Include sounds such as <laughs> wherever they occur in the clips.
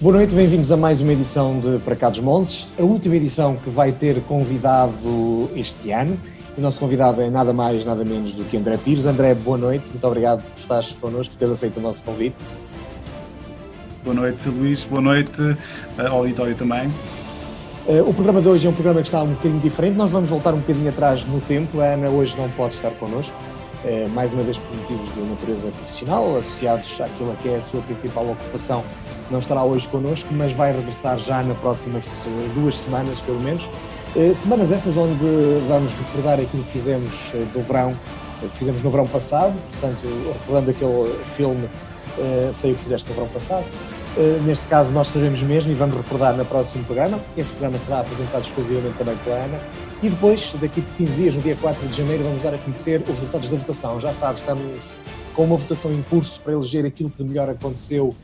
Boa noite, bem-vindos a mais uma edição de Para Cá dos Montes, a última edição que vai ter convidado este ano. O nosso convidado é nada mais, nada menos do que André Pires. André, boa noite, muito obrigado por estares connosco, por teres aceito o nosso convite. Boa noite, Luís, boa noite ao auditório também. Uh, o programa de hoje é um programa que está um bocadinho diferente, nós vamos voltar um bocadinho atrás no tempo. A Ana hoje não pode estar connosco, mais uma vez por motivos de natureza profissional, associados àquilo que é a sua principal ocupação não estará hoje connosco, mas vai regressar já nas próximas duas semanas, pelo menos. Eh, semanas essas onde vamos recordar aquilo que fizemos eh, do verão, eh, que fizemos no verão passado, portanto, recordando aquele filme Sei o que fizeste no verão passado. Neste caso, nós sabemos mesmo e vamos recordar no próximo programa. Esse programa será apresentado exclusivamente também pela Ana. E depois, daqui por 15 dias, no dia 4 de janeiro, vamos dar a conhecer os resultados da votação. Já sabes, estamos com uma votação em curso para eleger aquilo que de melhor aconteceu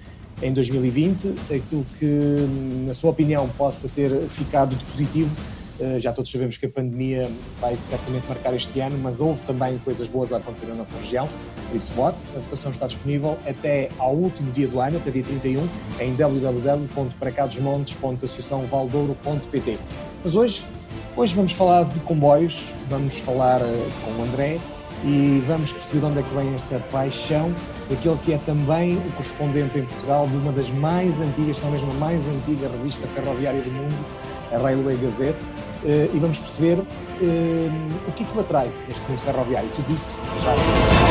em 2020, aquilo que, na sua opinião, possa ter ficado de positivo. Eh, já todos sabemos que a pandemia vai certamente marcar este ano, mas houve também coisas boas a acontecer na nossa região. Por isso, vote. A votação está disponível até ao último dia do ano, até dia 31, em www.paracadosmontes.associaçãovaldouro.pt. Mas hoje, hoje vamos falar de comboios, vamos falar eh, com o André, e vamos perceber de onde é que vem esta paixão daquele que é também o correspondente em Portugal de uma das mais antigas, se não mesmo a mais antiga revista ferroviária do mundo, a Railway Gazette, eh, e vamos perceber eh, o que é que o atrai neste mundo ferroviário. Tudo isso já assim.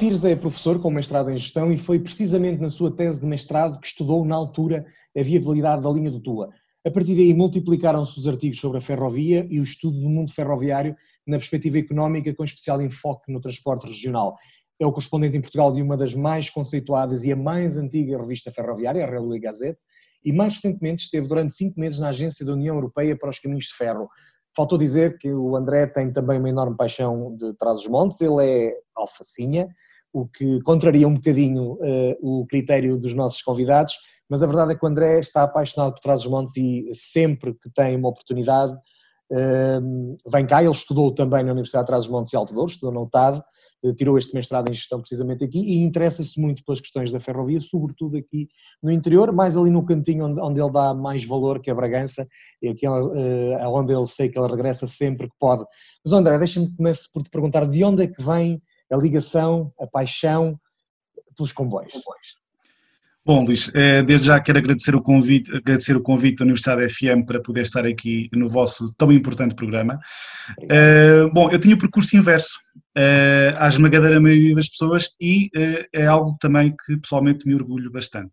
Pires é professor com mestrado em gestão e foi precisamente na sua tese de mestrado que estudou na altura a viabilidade da linha do Tua. A partir daí multiplicaram-se os artigos sobre a ferrovia e o estudo do mundo ferroviário na perspectiva económica com especial enfoque no transporte regional. É o correspondente em Portugal de uma das mais conceituadas e a mais antiga revista ferroviária, a Railway Gazette, e mais recentemente esteve durante cinco meses na Agência da União Europeia para os Caminhos de Ferro, Faltou dizer que o André tem também uma enorme paixão de Trás-os-Montes, ele é alfacinha, o que contraria um bocadinho uh, o critério dos nossos convidados, mas a verdade é que o André está apaixonado por Trás-os-Montes e sempre que tem uma oportunidade uh, vem cá, ele estudou também na Universidade de Trás-os-Montes e Alto Douro, estudou na UTAD, eh, tirou este mestrado em gestão precisamente aqui e interessa-se muito pelas questões da ferrovia, sobretudo aqui no interior, mais ali no cantinho onde, onde ele dá mais valor, que é Bragança, é aquela, uh, onde ele sei que ele regressa sempre que pode. Mas André, deixa-me começar por te perguntar de onde é que vem a ligação, a paixão pelos comboios? Bom, Luís, eh, desde já quero agradecer o convite, agradecer o convite da Universidade FM para poder estar aqui no vosso tão importante programa. Obrigado. Bom, eu tinha o percurso inverso uh, à esmagadora maioria das pessoas e uh, é algo também que pessoalmente me orgulho bastante.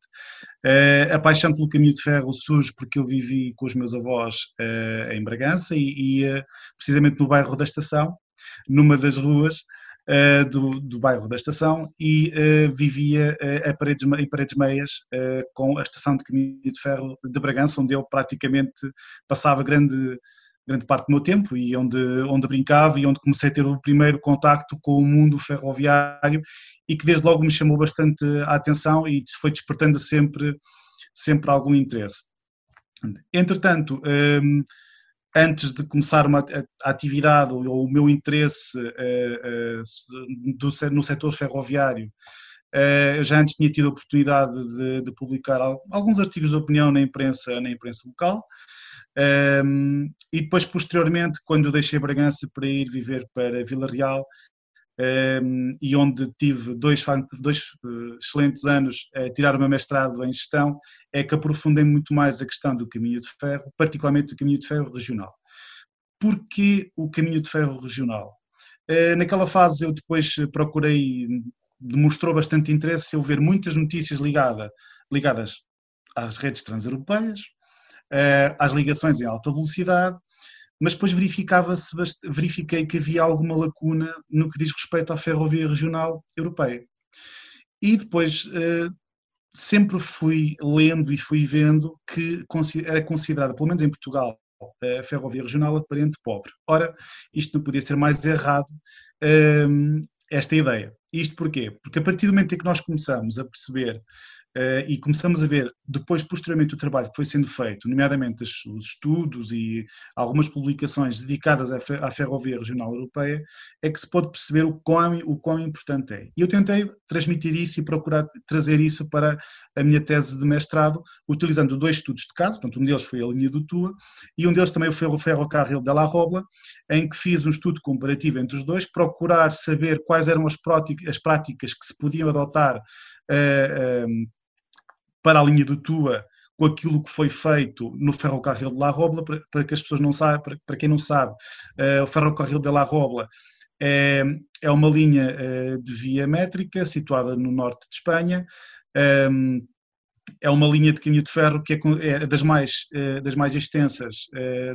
Uh, a paixão pelo caminho de ferro surge porque eu vivi com os meus avós uh, em Bragança e, e precisamente no bairro da Estação, numa das ruas, Uh, do, do, bairro da estação e uh, vivia uh, paredes, em paredes meias com a estação de caminho de ferro de Bragança, onde eu praticamente passava grande grande parte do meu tempo e onde, onde brincava e onde comecei a ter o primeiro contacto com o mundo ferroviário e que desde logo me chamou bastante a atenção e foi despertando sempre, sempre algum interesse. Entretanto, um, antes de começar uma atividade ou o meu interesse uh, do, no setor ferroviário, uh, já antes tinha tido a oportunidade de, de, publicar alguns artigos de opinião na imprensa, na imprensa local, um, e depois, posteriormente, quando deixei Bragança para ir viver para Vila Real, e onde tive dois, dois uh, excelentes anos a tirar o meu mestrado em gestão, é que aprofundei muito mais a questão do caminho de ferro, particularmente do caminho de ferro regional. Porquê o caminho de ferro regional? Uh, naquela fase eu depois procurei, demonstrou bastante interesse eu ver muitas notícias ligada, ligadas às redes transeuropeias, uh, às ligações em alta velocidade, mas depois verificava-se, verifiquei que havia alguma lacuna no que diz respeito à ferrovia regional europeia. E depois uh, sempre fui lendo e fui vendo que era considerada, pelo menos em Portugal, a ferrovia regional aparente pobre. Ora, isto não podia ser mais errado, um, esta ideia. Isto porquê? Porque a partir do momento em que nós começamos a perceber e começamos a ver depois, posteriormente, o trabalho que foi sendo feito, nomeadamente os, os estudos e algumas publicações dedicadas à, Ferrovia Regional Europeia, é que se pode perceber o quão, o quão importante é. E eu tentei transmitir isso e procurar trazer isso para a minha tese de mestrado, utilizando dois estudos de caso, portanto, um deles foi a linha do Tua e um deles também foi o Ferrocarril de La Robla, em que fiz um estudo comparativo entre os dois, procurar saber quais eram as práticas, as práticas que se podiam adotar uh, uh, para a linha do Tua com aquilo que foi feito no ferrocarril de La Robla, para, para que as pessoas não sabem, para, para quem não sabe, uh, o ferrocarril de La Robla é, é uma linha uh, de via métrica situada no norte de Espanha, um, é uma linha de caminho de ferro que é, é das, mais, eh, das mais extensas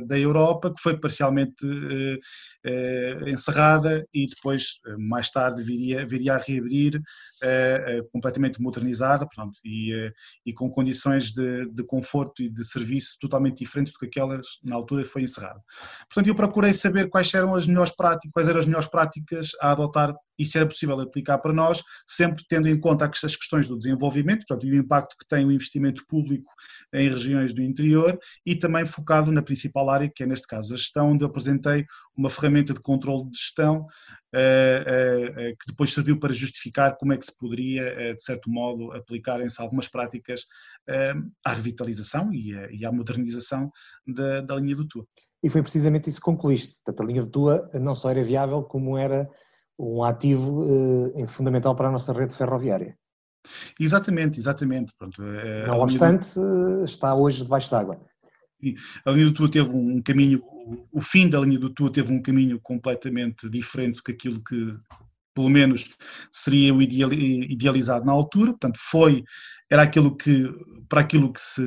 da Europa, que foi parcialmente eh, encerrada e depois, eh, mais tarde, viria, viria a reabrir eh, completamente modernizada e, e com condições de, de conforto e de serviço totalmente diferentes do que aquelas na altura foi encerrada. Portanto, eu procurei saber quais eram as melhores práticas, quais eram as melhores práticas a adotar e se era possível aplicar para nós, sempre tendo em conta as questões do desenvolvimento, portanto, e o impacto que tem o investimento público em regiões do interior e também focado na principal área, que é neste caso a gestão, onde eu apresentei uma ferramenta ferramenta de controle de gestão eh, eh, eh, que depois serviu para justificar como é que se poderia, de certo modo, aplicarem-se algumas práticas à revitalização e à modernização da, da linha do Tua. E foi precisamente isso que concluíste. Portanto, a linha do Tua não só era viável, como era um ativo fundamental para a nossa rede ferroviária. Exatamente, exatamente. Pronto, não obstante, está hoje debaixo d'água. A linha do Tua teve um caminho o fim da linha do Tua teve um caminho completamente diferente do que aquilo que, pelo menos, seria o idealizado na altura, portanto, foi, era aquilo que, para aquilo que se,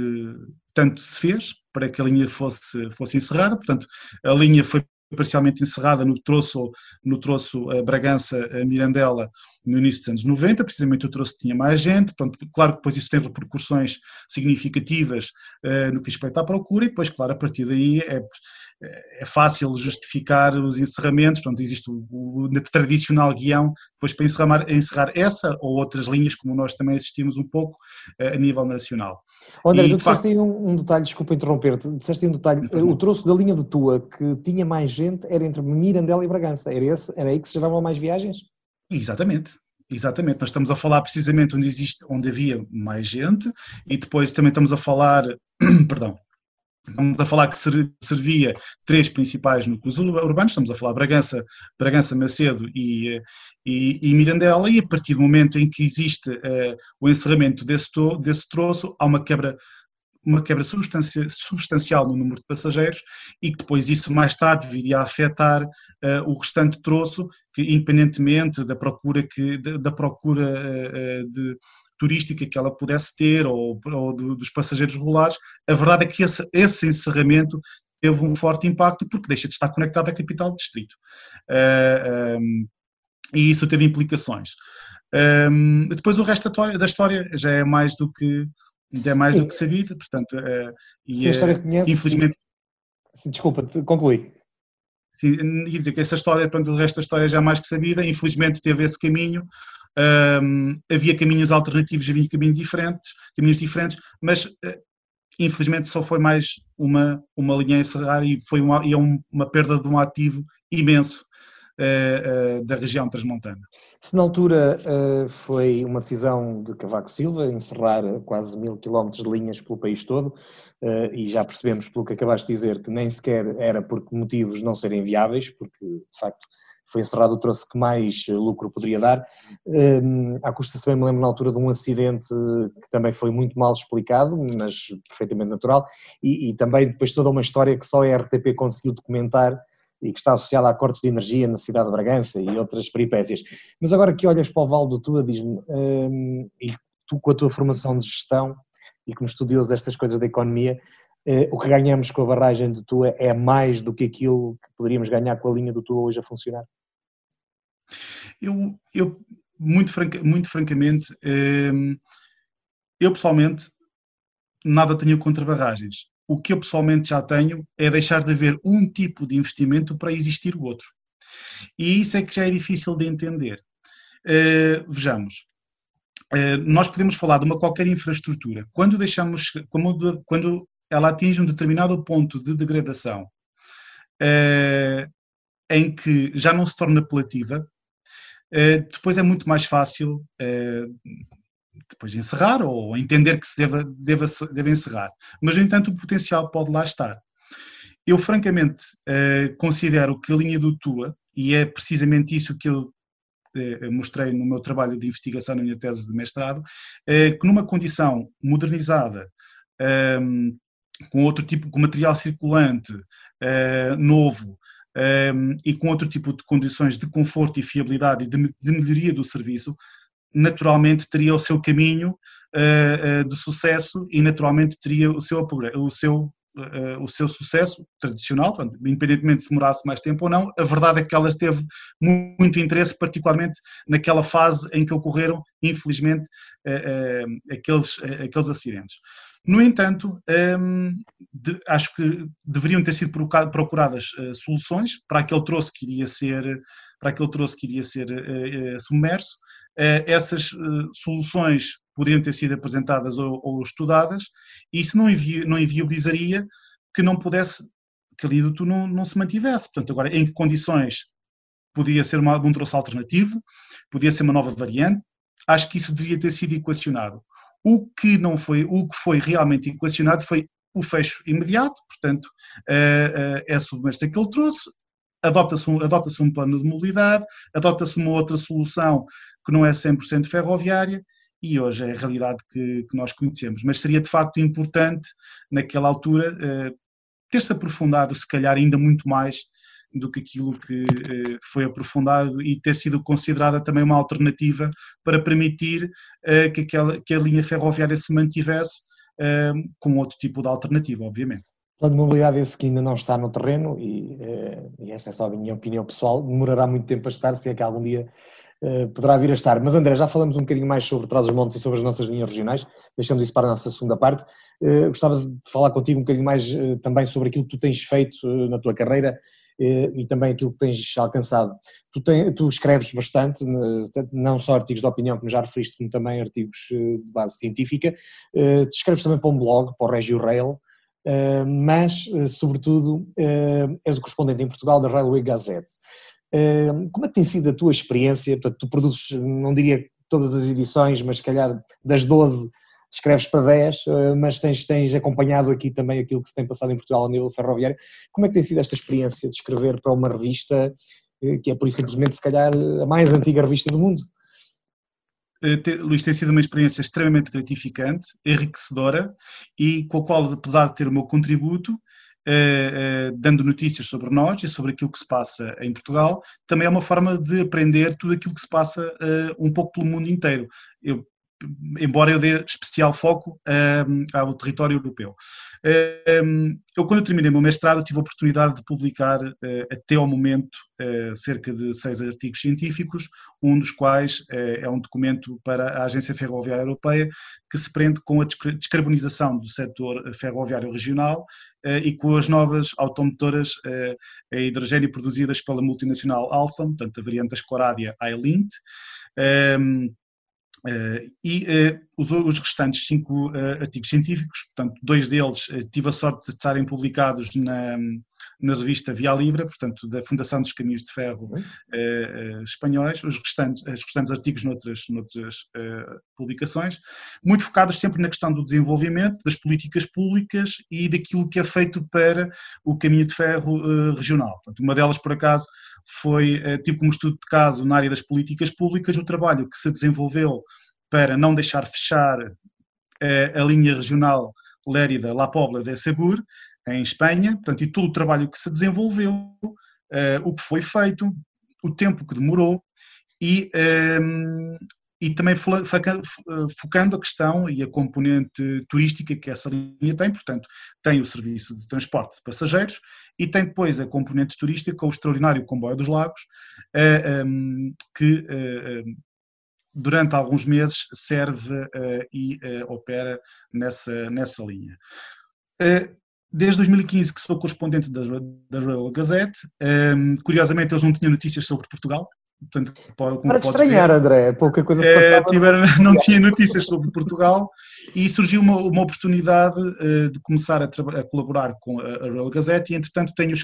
tanto se fez, para que a linha fosse, fosse encerrada, portanto, a linha foi parcialmente encerrada no troço, no troço uh, Bragança-Mirandela no início dos anos 90, precisamente o troço tinha mais gente, claro que depois isso tem repercussões significativas uh, no que diz respeito à procura e depois, claro, a partir daí é, é fácil justificar os encerramentos, portanto existe o, o, tradicional guião depois para encerrar, encerrar, essa ou outras linhas, como nós também assistimos um pouco uh, a nível nacional. André, e, tu disseste aí um, um, detalhe, desculpa interromper-te, disseste aí um detalhe, o troço da linha do Tua que tinha mais gente era entre Mirandela e Bragança, era, esse, era aí que se geravam mais viagens? Exatamente, Exatamente, nós estamos a falar precisamente onde existe, onde havia mais gente e depois também estamos a falar, <clears throat> perdão, Estamos a falar que servia três principais núcleos urbanos, estamos a falar Bragança, Bragança Macedo e, e, e Mirandela, e a partir do momento em que existe uh, o encerramento desse, to, desse troço, há uma quebra uma quebra substancial no número de passageiros e que depois isso mais tarde viria a afetar uh, o restante troço, que independentemente da procura, que, da, da procura uh, de, turística que ela pudesse ter ou, ou dos passageiros regulares, a verdade é que esse, esse, encerramento teve um forte impacto porque deixa de estar conectado à capital do distrito. Uh, ah, um, e isso teve implicações. Um, depois o resto da história já é mais do que já é mais Sim. do que sabido, portanto, uh, e, Sim, a história conhece, infelizmente. Desculpa, conclui. Sim, ia dizer que essa história, portanto, o resto da história já é mais que sabida, infelizmente teve esse caminho, um, havia caminhos alternativos, havia caminhos diferentes, caminhos diferentes, mas uh, infelizmente só foi mais uma, uma linha a encerrar e foi uma, e é um, uma perda de um ativo imenso uh, uh, da região transmontana. Se na altura foi uma decisão de Cavaco Silva encerrar quase mil quilómetros de linhas pelo país todo, e já percebemos pelo que acabaste de dizer que nem sequer era por motivos não serem viáveis, porque de facto foi encerrado o troço que mais eh, lucro poderia dar. Um, à custa, se bem me lembro, na altura de um acidente que também foi muito mal explicado, mas perfeitamente natural, e, e também depois toda uma história que só a RTP conseguiu documentar e que está associada a cortes de energia na cidade de Bragança e outras peripécias. Mas agora que olhas para o Vale do Tua, diz-me, um, e tu com a tua formação de gestão e como estudioso destas coisas da economia, uh, o que ganhamos com a barragem do Tua é mais do que aquilo que poderíamos ganhar com a linha do Tua hoje a funcionar? Eu, eu muito, franca, muito francamente, ehm, eu pessoalmente nada tenho contra barragens. o que eu pessoalmente já tenho é deixar de haver um tipo de investimento para existir o outro. E isso é que já é difícil de entender. Uh, vejamos, uh, nós podemos falar de uma qualquer infraestrutura. Quando deixamos, quando, ela atinge um determinado ponto de degradação, uh, em que já não se torna apelativa, depois é muito mais fácil depois de encerrar ou entender que se deva, deve encerrar. Mas, no entanto, o potencial pode lá estar. Eu, francamente, considero que a linha do TUA, e é precisamente isso que eu eh, mostrei no meu trabalho de investigação na minha tese de mestrado, eh, que numa condição modernizada, ehm, com outro tipo, com material circulante, eh, novo, ehm, e com outro tipo de condições de conforto e fiabilidade e de, melhoria do serviço, naturalmente teria o seu caminho de sucesso e naturalmente teria o seu, o seu uh, o seu sucesso tradicional, portanto, independentemente se demorasse mais tempo ou não, a verdade é que ela teve muito interesse, particularmente naquela fase em que ocorreram, infelizmente, uh, uh, aqueles, aqueles acidentes. No entanto, um, de, acho que deveriam ter sido procuradas soluções para aquele troço que iria ser, para aquele troço que iria ser submerso. essas soluções poderiam ter sido apresentadas ou, ou estudadas, e isso não, invi, não inviabilizaria que não pudesse, que ali não, não se mantivesse. Portanto, agora, em que condições podia ser uma, um troço alternativo, podia ser uma nova variante, acho que isso devia ter sido equacionado. O que não foi, o que foi realmente equacionado foi o fecho imediato, portanto, é a submersa que ele trouxe, adota-se um, um plano de mobilidade, adota-se uma outra solução que não é 100% ferroviária e hoje é a realidade que, que, nós conhecemos. Mas seria de facto importante, naquela altura, eh, ter-se aprofundado, se calhar, ainda muito mais do que aquilo que eh, foi aprofundado e ter sido considerada também uma alternativa para permitir eh, que, aquela, que a linha ferroviária se mantivesse com outro tipo de alternativa, obviamente. Plano de mobilidade esse que ainda não está no terreno e, e esta é só a minha opinião pessoal, demorará muito tempo a estar, se é que algum dia eh, poderá vir a estar. Mas André, já falamos um bocadinho mais sobre Trás-os-Montes e sobre as nossas linhas regionais, deixamos isso para a nossa segunda parte. Uh, gostava de falar contigo um bocadinho mais também sobre aquilo que tu tens feito na tua carreira e também aquilo que tens alcançado. Tu, tem, tu escreves bastante, não só artigos de opinião, como já referiste, como também artigos de base científica. Tu escreves também para um blog, para o Regio Rail, mas, sobretudo, és o correspondente em Portugal da Railway Gazette. Como é que tem sido a tua experiência? Portanto, tu produzes, não diria todas as edições, mas se calhar das 12 escreves para 10, eh, mas tens, tens acompanhado aqui também aquilo que se tem passado em Portugal a nível ferroviário. Como é que tem sido esta experiência de escrever para uma revista eh, que é por isso simplesmente se calhar a mais antiga revista do mundo? Eh, Luís, tem sido uma experiência extremamente gratificante, enriquecedora e com a qual, apesar de ter o meu contributo, dando notícias sobre nós e sobre aquilo que se passa em Portugal, também é uma forma de aprender tudo aquilo que se passa um pouco pelo mundo inteiro. Eu embora eu dê especial foco um, ao território europeu. Um, eu, quando eu terminei o meu mestrado, tive a oportunidade de publicar, uh, até ao momento, uh, cerca de seis artigos científicos, um dos quais uh, é um documento para a Agência Ferroviária Europeia, que se prende com a descarbonização do setor ferroviário regional e com as novas automotoras a hidrogênio produzidas pela multinacional Alstom, portanto, a variante da Escorádia Ailint. Um, Uh, e uh, os, os, restantes cinco uh, artigos científicos, portanto, dois deles tive a sorte de estarem publicados na, na revista Via Livre, portanto, da Fundação dos Caminhos de Ferro uhum. espanhóis, os restantes, os restantes artigos noutras, noutras publicações, muito focados sempre na questão do desenvolvimento, das políticas públicas e daquilo que é feito para o caminho de ferro regional. Portanto, uma delas, por acaso, foi tipo como estudo de caso na área das políticas públicas, o trabalho que se desenvolveu para não deixar fechar eh, a linha regional Lérida-La Pobla de Segur, em Espanha, portanto, e todo o trabalho que se desenvolveu, eh, o que foi feito, o tempo que demorou e, ehm, e também focando a questão e a componente turística que essa linha tem, portanto, tem o serviço de transporte de passageiros e tem depois a componente turística com o extraordinário comboio dos lagos, eh, ehm, que durante alguns meses serve uh, e uh, opera nessa, nessa linha. Uh, desde 2015 que sou correspondente da, da Royal Gazette. Um, curiosamente, eles não tinham notícias sobre Portugal. Portanto, Para estranhar, ver, André, pouca coisa se passava. Tiveram, não tinha notícias sobre Portugal e surgiu uma, uma oportunidade uh, de começar a, a, colaborar com a, a Royal Gazette e, entretanto, tenho,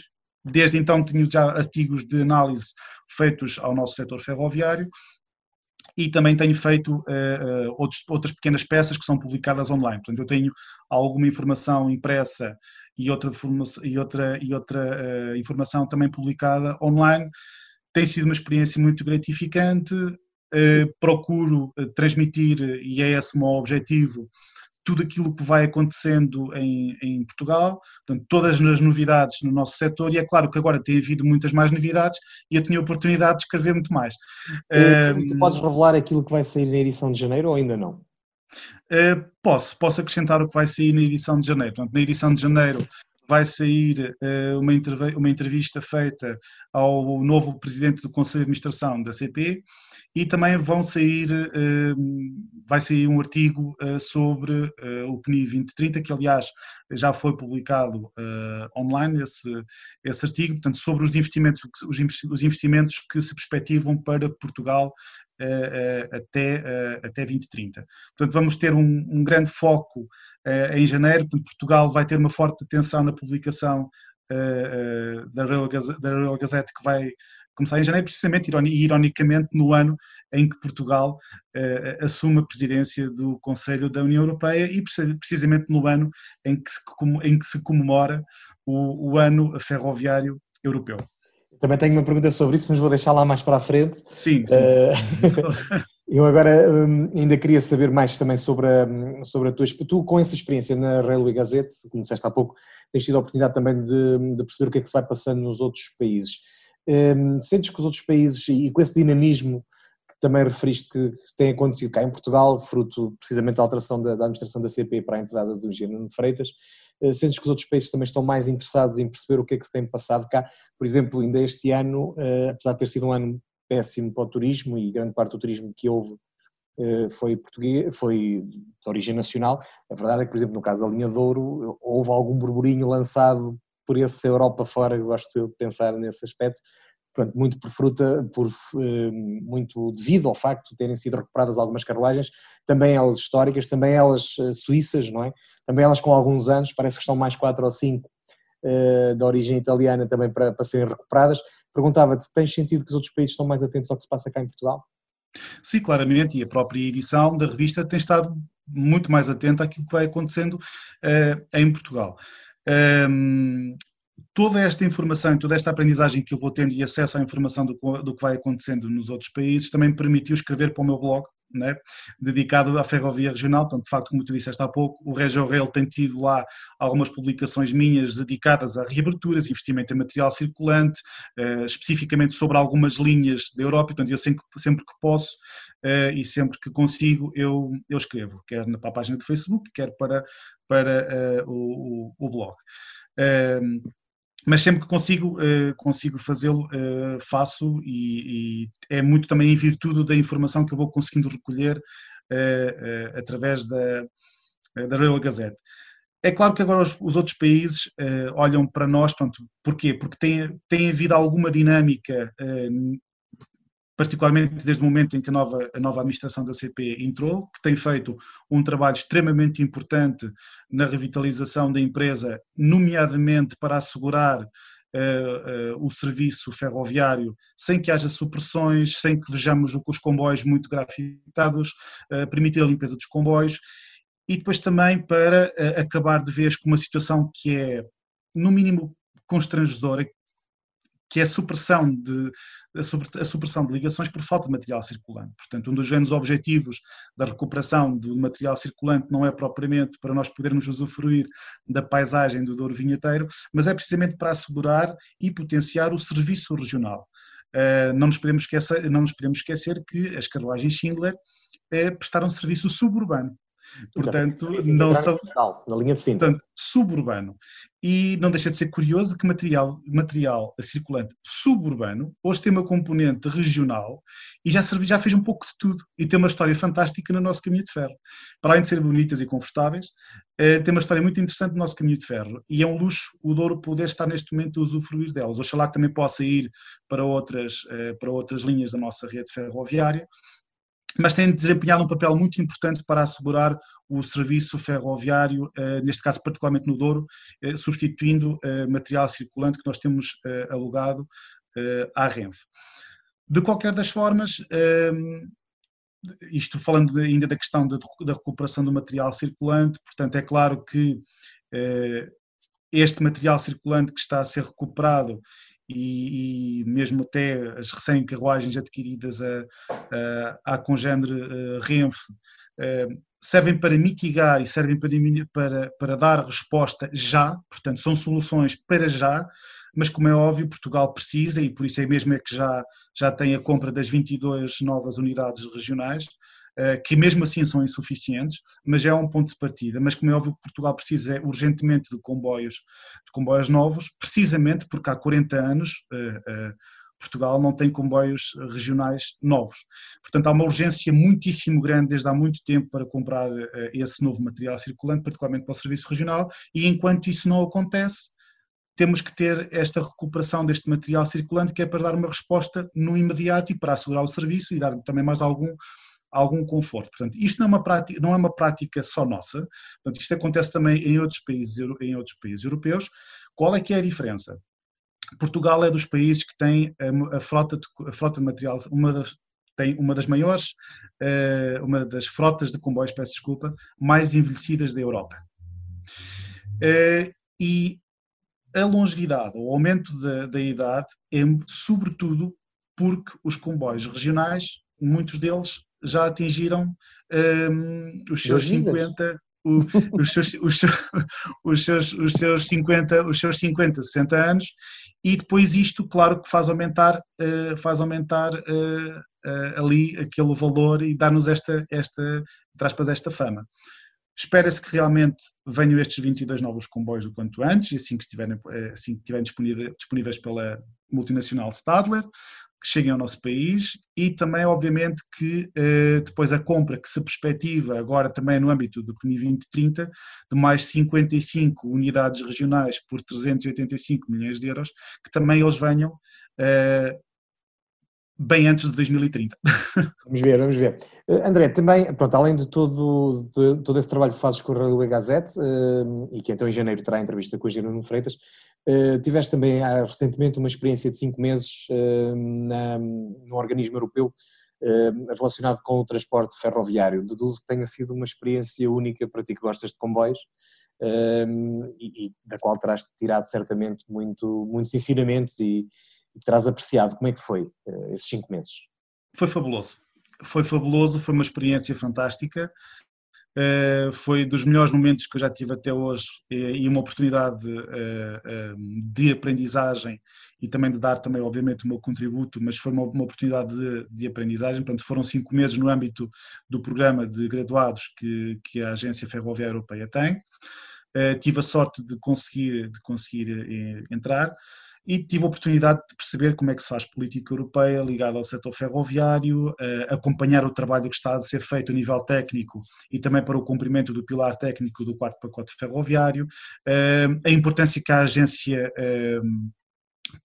desde então tenho já artigos de análise feitos ao nosso setor ferroviário e também tenho feito uh, uh, outros, outras pequenas peças que são publicadas online. Portanto, eu tenho alguma informação impressa e outra, e outra, e outra uh, informação também publicada online. Tem sido uma experiência muito gratificante. procuro transmitir, e é esse o meu objetivo, tudo aquilo que vai acontecendo em, em, Portugal, portanto, todas as novidades no nosso setor, e é claro que agora tem havido muitas mais novidades e eu tinha a oportunidade de escrever muito mais. Tu, podes revelar aquilo que vai sair na edição de janeiro ou ainda não? Uh, posso, posso acrescentar o que vai sair na edição de janeiro. Portanto, na edição de janeiro vai sair uh, uma, uma entrevista feita ao novo presidente do Conselho de Administração da CP e também vão sair, uh, vai sair um artigo uh, sobre o PNI 2030, que aliás já foi publicado online esse, esse artigo, portanto, sobre os investimentos, os investimentos que se perspectivam para Portugal até, até 2030. Portanto, vamos ter um, um grande foco em janeiro, portanto, Portugal vai ter uma forte atenção na publicação da Real, Gazette, da Real Gazette que vai começar em janeiro, precisamente, ironicamente, no ano em que Portugal uh, assume a presidência do Conselho da União Europeia e precisamente no ano em que se, em que se comemora o, o ano ferroviário europeu. Também tenho uma pergunta sobre isso, mas vou deixar lá mais para a frente. Sim, sim. Uh, <laughs> eu agora um, ainda queria saber mais também sobre a, sobre a tua Tu, com essa experiência na Railway Gazette, como disseste há pouco, tens tido a oportunidade também de, de perceber o que é que se vai passando nos outros países. Um, sentes que os outros países, e com esse dinamismo também referiste que tem acontecido cá em Portugal, fruto precisamente da alteração da, da administração da CP para a entrada do engenheiro Freitas, uh, sentes que os outros países também estão mais interessados em perceber o que é que se tem passado cá? Por exemplo, ainda este ano, uh, apesar de ter sido um ano péssimo para o turismo e grande parte do turismo que houve uh, foi português, foi de origem nacional, a verdade é que, por exemplo, no caso da linha de ouro, houve algum burburinho lançado por esse Europa fora, gosto de pensar nesse aspecto, Pronto, muito por fruta, por, eh, muito devido ao facto de terem sido recuperadas algumas carruagens, também elas históricas, também elas eh, suíças, não é? Também elas com alguns anos, parece que estão mais quatro ou cinco uh, da origem italiana também para, para serem recuperadas. Perguntava-te, tens sentido que os outros países estão mais atentos ao que se passa cá em Portugal? Sim, claramente, e a própria edição da revista tem estado muito mais atenta àquilo que vai acontecendo uh, em Portugal. Um, toda esta informação, toda esta aprendizagem que eu vou tendo e acesso à informação do, do que vai acontecendo nos outros países também me permitiu escrever para o meu blog, né, dedicado à ferrovia regional, portanto, de facto, como tu disseste há pouco, o RegioRail tem tido lá algumas publicações minhas dedicadas a reaberturas, investimento em material circulante, uh, especificamente sobre algumas linhas da Europa, portanto, eu sempre, sempre que posso uh, e sempre que consigo, eu, eu escrevo, quer para a página do Facebook, quer para, para uh, o, o, o, blog mas sempre que consigo, uh, consigo fazê-lo, uh, faço e, e, é muito também em virtude da informação que eu vou conseguindo recolher uh, através da, da Royal Gazette. É claro que agora os, os outros países olham para nós, pronto, porquê? Porque tem, tem havido alguma dinâmica particularmente desde o momento em que a nova, a nova administração da CP entrou, que tem feito um trabalho extremamente importante na revitalização da empresa, nomeadamente para assegurar Uh, uh, o serviço ferroviário sem que haja supressões, sem que vejamos os comboios muito grafitados, uh, permitir a limpeza dos comboios e depois também para acabar de vez com uma situação que é, no mínimo, constrangedora, que é a supressão de, a supressão de ligações por falta de material circulante. Portanto, um dos grandes objetivos da recuperação do material circulante não é propriamente para nós podermos usufruir da paisagem do Douro Vinheteiro, mas é precisamente para assegurar e potenciar o serviço regional. Uh, não, nos podemos esquecer, não nos podemos esquecer que as carruagens Schindler uh, prestaram serviço suburbano. Portanto, não são. Na linha de. Portanto, suburbano. E não deixa de ser curioso que material, material circulante suburbano hoje tem uma componente regional e já, serve, já fez um pouco de tudo. E tem uma história fantástica no nosso caminho de ferro. Para além de ser bonitas e confortáveis, eh, tem uma história muito interessante no nosso caminho de ferro. E é um luxo o Douro poder estar neste momento a usufruir delas. Oxalá que também possa ir para outras, eh, para outras linhas da nossa rede ferroviária mas tem desempenhado um papel muito importante para assegurar o serviço ferroviário, eh, neste caso particularmente no Douro, eh, substituindo eh, material circulante que nós temos alugado à Renfe. De qualquer das formas, isto falando ainda da questão da, recuperação do material circulante, portanto é claro que este material circulante que está a ser recuperado e, e, mesmo até as recém-carruagens adquiridas a, a, à congênere uh, Renfe uh, servem para mitigar e servem para, para, para dar resposta já, portanto são soluções para já, mas como é óbvio Portugal precisa e por isso é mesmo é que já, já tem a compra das 22 novas unidades regionais, eh, que mesmo assim são insuficientes, mas é um ponto de partida. Mas como é óbvio, Portugal precisa urgentemente de comboios, de comboios novos, precisamente porque há 40 anos eh, eh, Portugal não tem comboios regionais novos. Portanto, há uma urgência muitíssimo grande desde há muito tempo para comprar esse novo material circulante, particularmente para o serviço regional, e enquanto isso não acontece, temos que ter esta recuperação deste material circulante, que é para dar uma resposta no imediato e para assegurar o serviço e dar também mais algum algum conforto. Portanto, isto não é uma prática, não é uma prática só nossa, portanto, isto acontece também em outros países, em outros países europeus. Qual é que é a diferença? Portugal é dos países que tem a, frota de, a frota de material, uma das, tem uma das maiores, eh, uma das frotas de comboios, peço desculpa, mais envelhecidas da Europa. Eh, e a longevidade, o aumento da, da idade é sobretudo porque os comboios regionais, muitos deles já atingiram um, os seus 50, <laughs> o, os, seus, os, seus, os, seus, os seus 50, os seus 50, 60 anos, e depois isto, claro que faz aumentar, uh, faz aumentar uh, uh, ali aquele valor e dar-nos esta, esta, aspas, esta fama. Espera-se que realmente venham estes 22 novos comboios o quanto antes, assim que estiverem, assim que estiverem disponíveis pela multinacional Stadler que cheguem ao nosso país e também, obviamente, que eh, depois a compra que se perspectiva agora também no âmbito do PNI 2030 de mais 55 unidades regionais por 385 milhões de euros, que também eles venham eh, bem antes de 2030. <laughs> Vamos ver, vamos ver. Uh, André, também, pronto, além de todo, de, todo esse trabalho que fazes com a Railway Gazette, uh, e que então em janeiro terá entrevista com a Jerónimo Freitas, uh, tiveste também recentemente uma experiência de cinco meses na, num organismo europeu relacionado com o transporte ferroviário. Deduzo que tenha sido uma experiência única para ti que gostas de comboios. e, e, da qual terás tirado certamente muito, muitos ensinamentos e terás apreciado. Como é que foi uh, esses cinco meses? Foi fabuloso. Foi fabuloso, foi uma experiência fantástica. Uh, foi dos melhores momentos que eu já tive até hoje e, e uma oportunidade uh, de aprendizagem e também de dar também obviamente o meu contributo, mas foi uma, uma oportunidade de, de, aprendizagem, portanto foram cinco meses no âmbito do programa de graduados que, que a Agência Ferroviária Europeia tem, uh, tive a sorte de conseguir, de conseguir entrar, e tive a oportunidade de perceber como é que se faz política europeia ligada ao setor ferroviário, acompanhar o trabalho que está a ser feito a nível técnico e também para o cumprimento do pilar técnico do quarto pacote ferroviário, a importância que a agência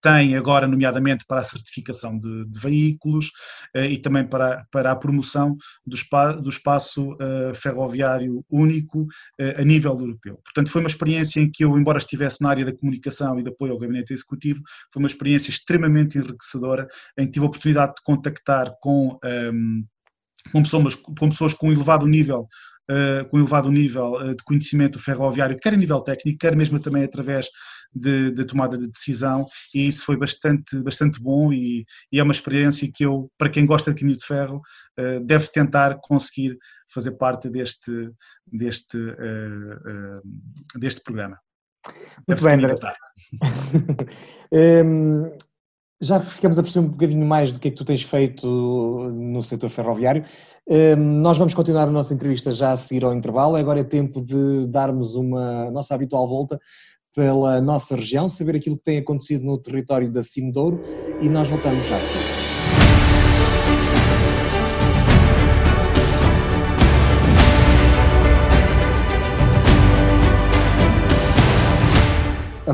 tem agora, nomeadamente para a certificação de, de veículos uh, e também para, para a promoção do, spa, do espaço uh, ferroviário único uh, a nível europeu. Portanto, foi uma experiência em que eu, embora estivesse na área da comunicação e de apoio ao gabinete executivo, foi uma experiência extremamente enriquecedora, em que tive a oportunidade de contactar com, um, ehm, com, pessoas, com pessoas com elevado nível com elevado nível uh, de conhecimento ferroviário, quer a nível técnico, quer mesmo também através de, de, tomada de decisão e isso foi bastante, bastante bom e, e, é uma experiência que eu, para quem gosta de caminho de ferro, uh, deve tentar conseguir fazer parte deste, deste, uh, uh, deste programa. Muito bem, André. <laughs> um, já ficamos a perceber um bocadinho mais do que é que tu tens feito no setor ferroviário. Hum, nós vamos continuar a nossa entrevista já a seguir ao intervalo. Agora é tempo de darmos uma nossa habitual volta pela nossa região, saber aquilo que tem acontecido no território da Cimedouro e nós voltamos já a seguir.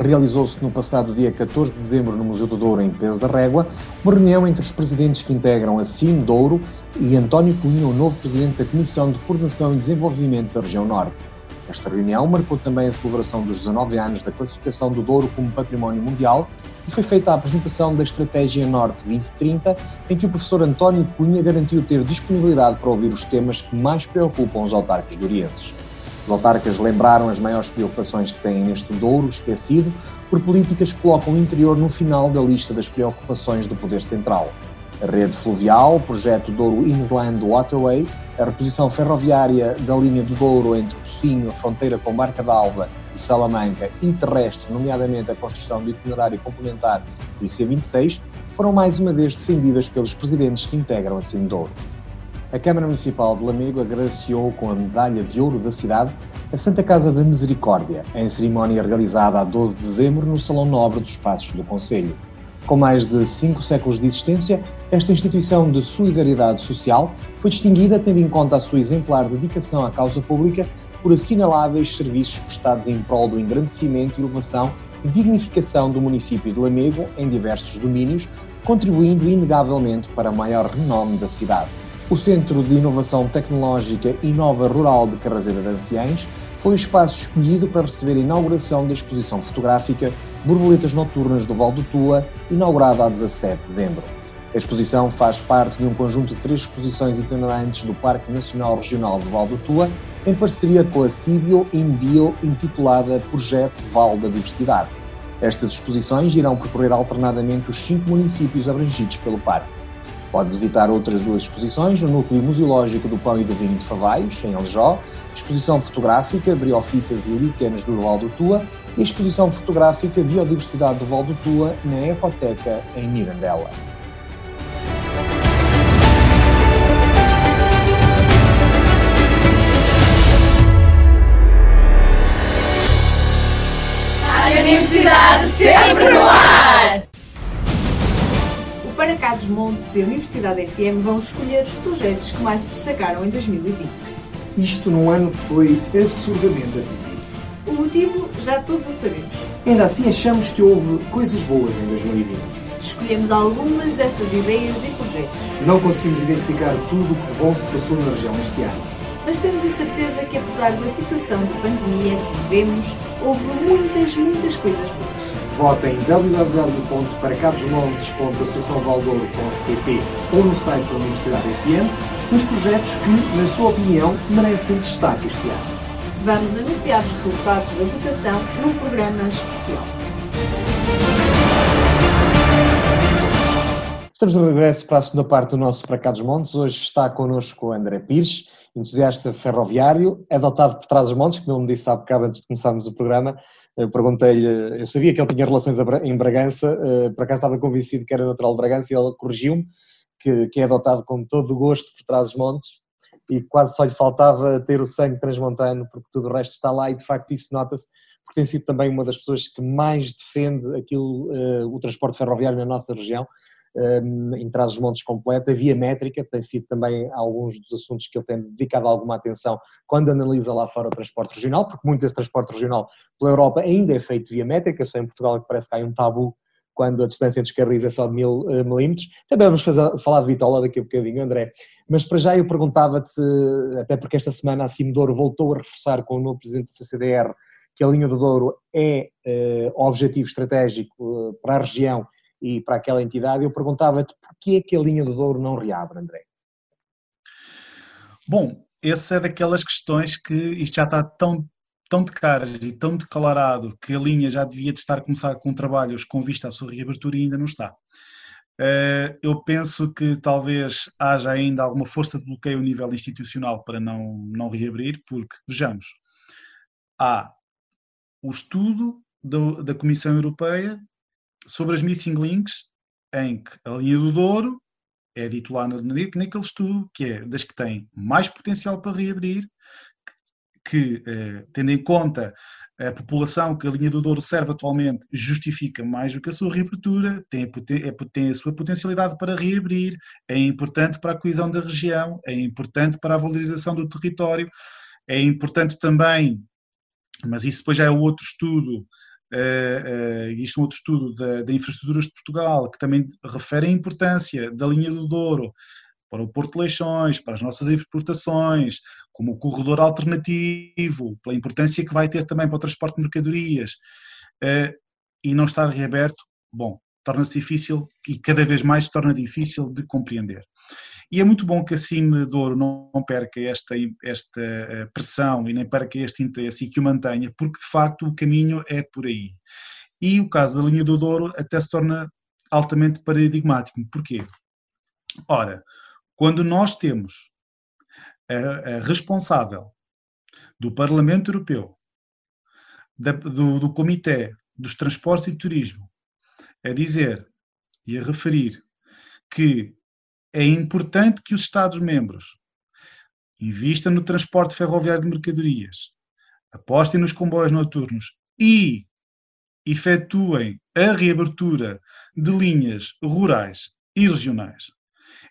Realizou-se no passado dia 14 de dezembro no Museu do Douro, em Peso da Régua, uma reunião entre os presidentes que integram a CIM Douro e António Cunha, o novo presidente da Comissão de Coordenação e Desenvolvimento da Região Norte. Esta reunião marcou também a celebração dos 19 anos da classificação do Douro como Património Mundial e foi feita a apresentação da Estratégia Norte 2030, em que o professor António Cunha garantiu ter disponibilidade para ouvir os temas que mais preocupam os autarcas durienses. Os autarcas lembraram as maiores preocupações que têm neste Douro esquecido por políticas que colocam o interior no final da lista das preocupações do Poder Central. A rede fluvial, o projeto Douro Inland Waterway, a reposição ferroviária da linha do Douro entre Pocinho, a fronteira com Marca d'Alva e Salamanca e terrestre, nomeadamente a construção do itinerário complementar do IC26, foram mais uma vez defendidas pelos presidentes que integram a Cimedouro a Câmara Municipal de Lamego agraciou com a medalha de ouro da cidade a Santa Casa da Misericórdia, em cerimónia realizada a 12 de dezembro no Salão Nobre dos Passos do Conselho. Com mais de cinco séculos de existência, esta instituição de solidariedade social foi distinguida tendo em conta a sua exemplar dedicação à causa pública por assinaláveis serviços prestados em prol do engrandecimento, inovação e dignificação do município de Lamego em diversos domínios, contribuindo inegavelmente para o maior renome da cidade. O Centro de Inovação Tecnológica Inova Rural de Carrazeira de Anciães foi o espaço escolhido para receber a inauguração da exposição fotográfica Borboletas Noturnas do Val do Tua, inaugurada a 17 de dezembro. A exposição faz parte de um conjunto de três exposições itinerantes do Parque Nacional Regional do Val do Tua, em parceria com a Cibio Inbio, intitulada Projeto Val da Diversidade. Estas exposições irão percorrer alternadamente os cinco municípios abrangidos pelo parque. Pode visitar outras duas exposições, o Núcleo Museológico do Pão e do Vinho de Favaios, em Aljó, exposição fotográfica Briofitas e Líquenes do Val do Tua e a exposição fotográfica Biodiversidade do Val do Tua na Ecoteca, em Mirandela. A Universidade sempre no ar! Para Carlos Montes e a Universidade FM vão escolher os projetos que mais se destacaram em 2020. Isto num ano que foi absurdamente atípico. O motivo já todos o sabemos. Ainda assim achamos que houve coisas boas em 2020. Escolhemos algumas dessas ideias e projetos. Não conseguimos identificar tudo o que de bom se passou na região este ano. Mas temos a certeza que apesar da situação de pandemia que vivemos, houve muitas, muitas coisas Vote em www.paracadosmontes.associaçãovaldouro.pt ou no site da Universidade FM nos projetos que, na sua opinião, merecem destaque este ano. Vamos anunciar os resultados da votação num programa especial. Estamos de regresso para a segunda parte do nosso Para Cá dos Montes. Hoje está connosco o André Pires, entusiasta ferroviário, adotado por Trás os Montes, como ele me disse há bocado antes de começarmos o programa. Eu perguntei-lhe, eu sabia que ele tinha relações em Bragança, eh, por acaso estava convencido que era natural de Bragança e ele corrigiu-me, que, que é adotado com todo o gosto por Trás os Montes e quase só lhe faltava ter o sangue transmontano, porque tudo o resto está lá e de facto isso nota-se, porque tem sido também uma das pessoas que mais defende aquilo, uh, o transporte ferroviário na nossa região em Trás-os-Montes completa, a via métrica tem sido também alguns dos assuntos que ele tem dedicado alguma atenção quando analisa lá fora o transporte regional, porque muito desse transporte regional pela Europa ainda é feito via métrica, só em Portugal é que parece que há um tabu quando a distância entre os carris é só de mil uh, milímetros. Também vamos fazer, falar de Vitola daqui a bocadinho, André. Mas para já eu perguntava-te, até porque esta semana a Cimedouro voltou a reforçar com o novo presidente da CCDR que a linha do Douro é uh, objetivo estratégico uh, para a região e para aquela entidade, eu perguntava-te porquê é que a linha do Douro não reabre, André? Bom, essa é daquelas questões que isto já está tão, tão de caras e tão declarado que a linha já devia de estar a começar com trabalhos com vista à sua reabertura e ainda não está. Eh, eu penso que talvez haja ainda alguma força de bloqueio a nível institucional para não, não reabrir, porque, vejamos, há o estudo do, da Comissão Europeia sobre as missing links em que a linha do Douro é dito lá naquele estudo que é das que têm mais potencial para reabrir, que, eh, tendo em conta a população que a linha do Douro serve atualmente justifica mais do que a sua reabertura, tem, é, tem a sua potencialidade para reabrir, é importante para a coesão da região, é importante para a valorização do território, é importante também, mas isso depois já é outro estudo, isto é um outro estudo da, da infraestruturas de Portugal, que também refere a importância da linha do Douro para o Porto de Leixões, para as nossas exportações, como o corredor alternativo, pela importância que vai ter também para o transporte de mercadorias, uh, e não estar reaberto, bom, torna-se difícil e cada vez mais se torna difícil de compreender. E é muito bom que a Cime Douro não perca esta, esta eh, pressão e nem perca este interesse e que o mantenha, porque de facto o caminho é por aí. E o caso da linha do Douro até se torna altamente paradigmático. Porquê? Ora, quando nós temos a, a responsável do Parlamento Europeu, da, do, do Comitê dos Transportes e Turismo, a dizer e a referir que é importante que os Estados-membros invistam no transporte ferroviário de mercadorias, apostem nos comboios noturnos e efetuem a reabertura de linhas rurais e regionais.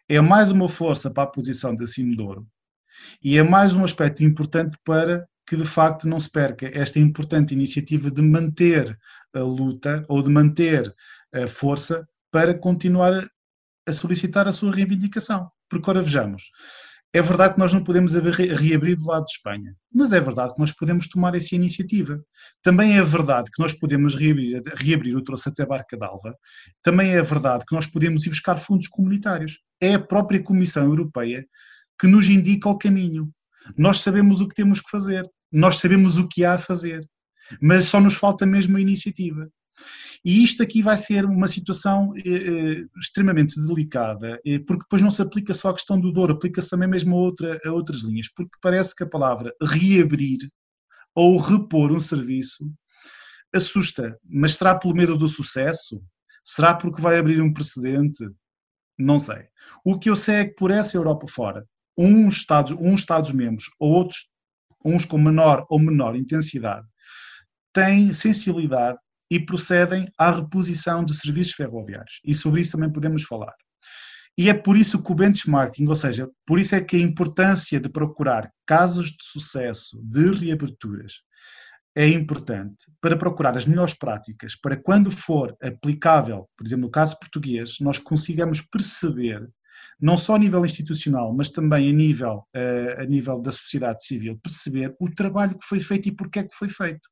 É mais uma força para a posição da Cimedouro e é mais um aspecto importante para que de facto não se perca esta importante iniciativa de manter a luta ou de manter a força para continuar a solicitar a sua reivindicação. Porque, ora, vejamos, é verdade que nós não podemos reabrir do lado de Espanha, mas é verdade que nós podemos tomar essa iniciativa. Também é verdade que nós podemos reabrir, reabrir o troço até Barca d'Alva. Também é verdade que nós podemos ir buscar fundos comunitários. É a própria Comissão Europeia que nos indica o caminho. Nós sabemos o que temos que fazer, nós sabemos o que há a fazer, mas só nos falta mesmo a iniciativa. E isto aqui vai ser uma situação eh, eh, extremamente delicada, eh, porque depois não se aplica só à questão do Douro, aplica-se também mesmo a, outra, a outras linhas, porque parece que a palavra reabrir ou repor um serviço assusta, mas será pelo medo do sucesso? Será porque vai abrir um precedente? Não sei. O que eu sei é que por essa Europa fora, uns Estados, uns Estados membros ou outros, uns com menor ou menor intensidade, têm sensibilidade e procedem à reposição de serviços ferroviários. E sobre isso também podemos falar. E é por isso que o benchmarking, ou seja, por isso é que a importância de procurar casos de sucesso de reaberturas é importante para procurar as melhores práticas, para quando for aplicável, por exemplo, no caso português, nós consigamos perceber, não só a nível institucional, mas também a nível, eh, a nível da sociedade civil, perceber o trabalho que foi feito e porquê é que foi feito.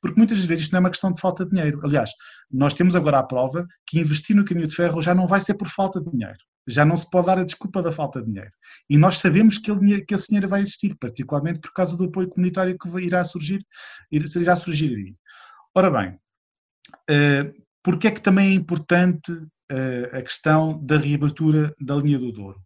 Porque muitas vezes isto não é uma questão de falta de dinheiro. Aliás, nós temos agora a prova que investir no caminho de ferro já não vai ser por falta de dinheiro. Já não se pode dar a desculpa da falta de dinheiro. E nós sabemos que, ele, que esse dinheiro vai existir, particularmente por causa do apoio comunitário que irá surgir, irá surgir aí. Ora bem, uh, porque é que também é importante uh, a questão da reabertura da linha do Douro?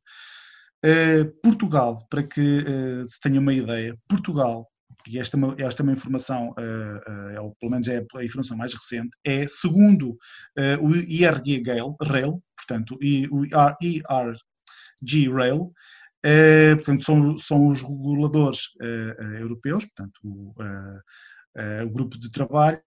Uh, Portugal, para que uh, se tenha uma ideia, Portugal e esta, é esta é uma informação, uh, uh, é, pelo menos é a informação mais recente, é segundo uh, o IRG Rail, portanto, o ERG Rail, portanto, são, são os reguladores europeus, portanto, o, o, grupo de trabalho,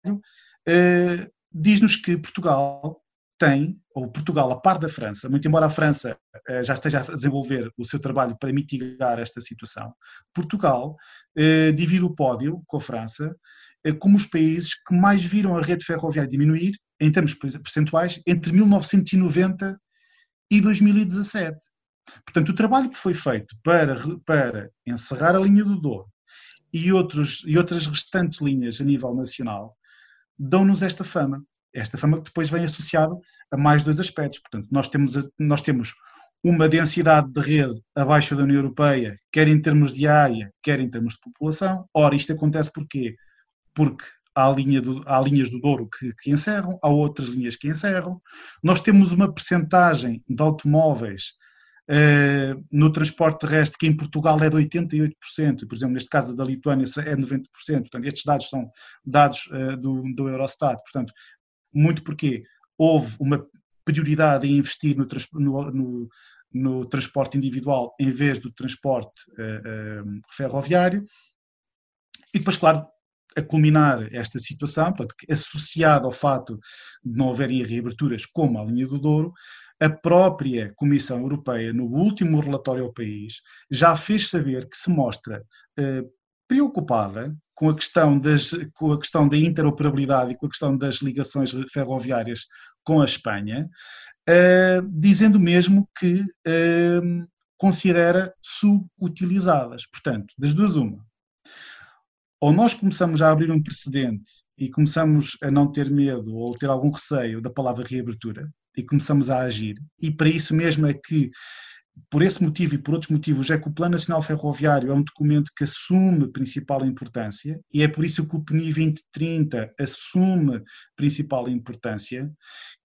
diz-nos que Portugal tem, ou Portugal, a par da França, muito embora a França eh, já esteja a desenvolver o seu trabalho para mitigar esta situação, Portugal eh, divide o pódio com a França eh, como os países que mais viram a rede ferroviária diminuir, em termos percentuais, entre 1990 e 2017. Portanto, o trabalho que foi feito para, para encerrar a linha do Douro e, outros, e outras restantes linhas a nível nacional dão-nos esta fama esta fama que depois vem associado a mais dois aspectos. Portanto, nós temos, nós temos uma densidade de rede abaixo da União Europeia, quer em termos de área, quer em termos de população. Ora, isto acontece porquê? Porque há, linha do, há linhas do Douro que, que, encerram, há outras linhas que encerram. Nós temos uma percentagem de automóveis uh, no transporte terrestre que em Portugal é de 88%, por exemplo, neste caso da Lituânia é 90%. Portanto, estes dados são dados uh, do, do Eurostat. Portanto, muito porque houve uma prioridade em investir no, no, no, no transporte individual em vez do transporte uh, uh, ferroviário. E depois, claro, a culminar esta situação, portanto, associado ao fato de não haverem reaberturas como a linha do Douro, a própria Comissão Europeia, no último relatório ao país, já fez saber que se mostra eh, preocupada com a, questão das, com a questão da interoperabilidade e com a questão das ligações ferroviárias com a Espanha, eh, dizendo mesmo que eh, considera subutilizadas. Portanto, das duas uma, ou nós começamos a abrir um precedente e começamos a não ter medo ou ter algum receio da palavra reabertura e começamos a agir, e para isso mesmo é que, por esse motivo e por outros motivos, é que o Plano Nacional Ferroviário é um documento que assume principal importância, e é por isso que o PNI 2030 assume principal importância,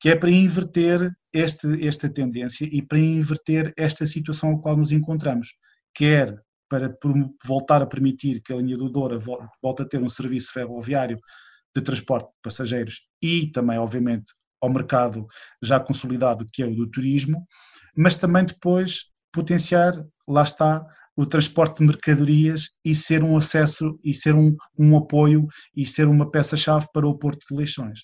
que é para inverter este, esta tendência e para inverter esta situação a qual nos encontramos, quer para voltar a permitir que a linha do Douro volte a ter um serviço ferroviário de transporte de passageiros e também, obviamente, ao mercado já consolidado que é o do turismo, mas também depois potenciar, lá está, o transporte de mercadorias e ser um acesso e ser um, um apoio e ser uma peça-chave para o Porto de Leixões.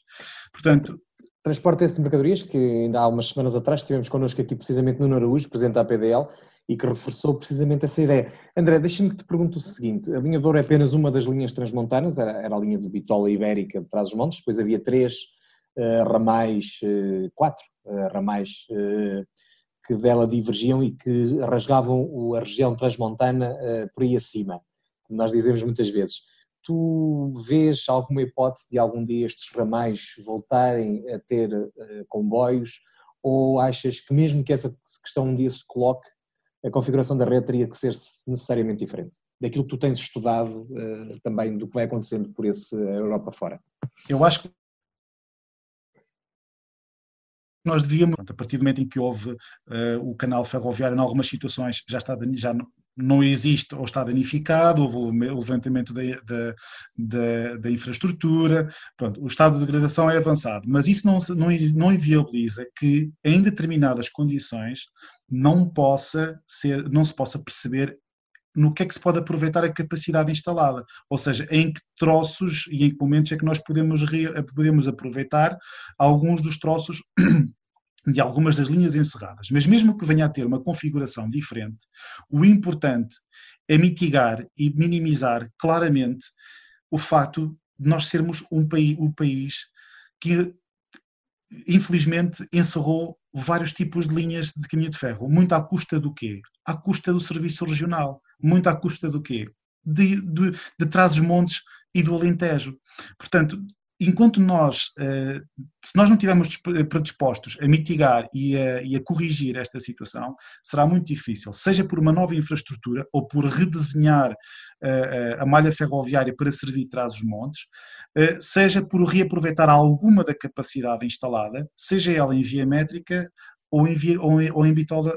Portanto, transporte esse de mercadorias, que ainda há umas semanas atrás tivemos connosco aqui precisamente no Araújo, presidente da APDL, e que reforçou precisamente essa ideia. André, deixa-me que te pergunte o seguinte, a linha Douro é apenas uma das linhas transmontanas, era, era a linha de Bitola Ibérica de Trás-os-Montes, depois havia três uh, ramais, uh, quatro uh, ramais que dela divergiam e que rasgavam a região transmontana por aí acima, como nós dizemos muitas vezes tu vês alguma hipótese de algum dia estes ramais voltarem a ter uh, comboios ou achas que mesmo que essa questão um dia se coloque, a configuração da rede teria que ser necessariamente diferente? Daquilo que tu tens estudado uh, também, do que vai acontecendo por esse Europa fora. Eu acho que nós devíamos, a partir do momento em que houve uh, o canal ferroviário, em algumas situações já, está, já não existe ou está danificado, houve o levantamento da, da, da, da, infraestrutura, pronto, o estado de degradação é avançado, mas isso não, não, não inviabiliza que em determinadas condições não, possa ser, não se possa perceber no que é que se pode aproveitar a capacidade instalada, ou seja, em que troços e em que momentos é que nós podemos, podemos aproveitar alguns dos troços de algumas das linhas encerradas. Mas mesmo que venha a ter uma configuração diferente, o importante é mitigar e minimizar claramente o facto de nós sermos um país, país que infelizmente encerrou vários tipos de linhas de caminho de ferro. Muito à custa do quê? À custa do serviço regional. Muito à custa do quê? De, de, de Trás-os-Montes e do Alentejo. Portanto, enquanto nós, eh, se nós não estivermos predispostos a mitigar e a, e a, corrigir esta situação, será muito difícil, seja por uma nova infraestrutura ou por redesenhar eh, a malha ferroviária para servir trás-os-montes, eh, seja por reaproveitar alguma da capacidade instalada, seja ela em via métrica ou em, via, ou em, bitola,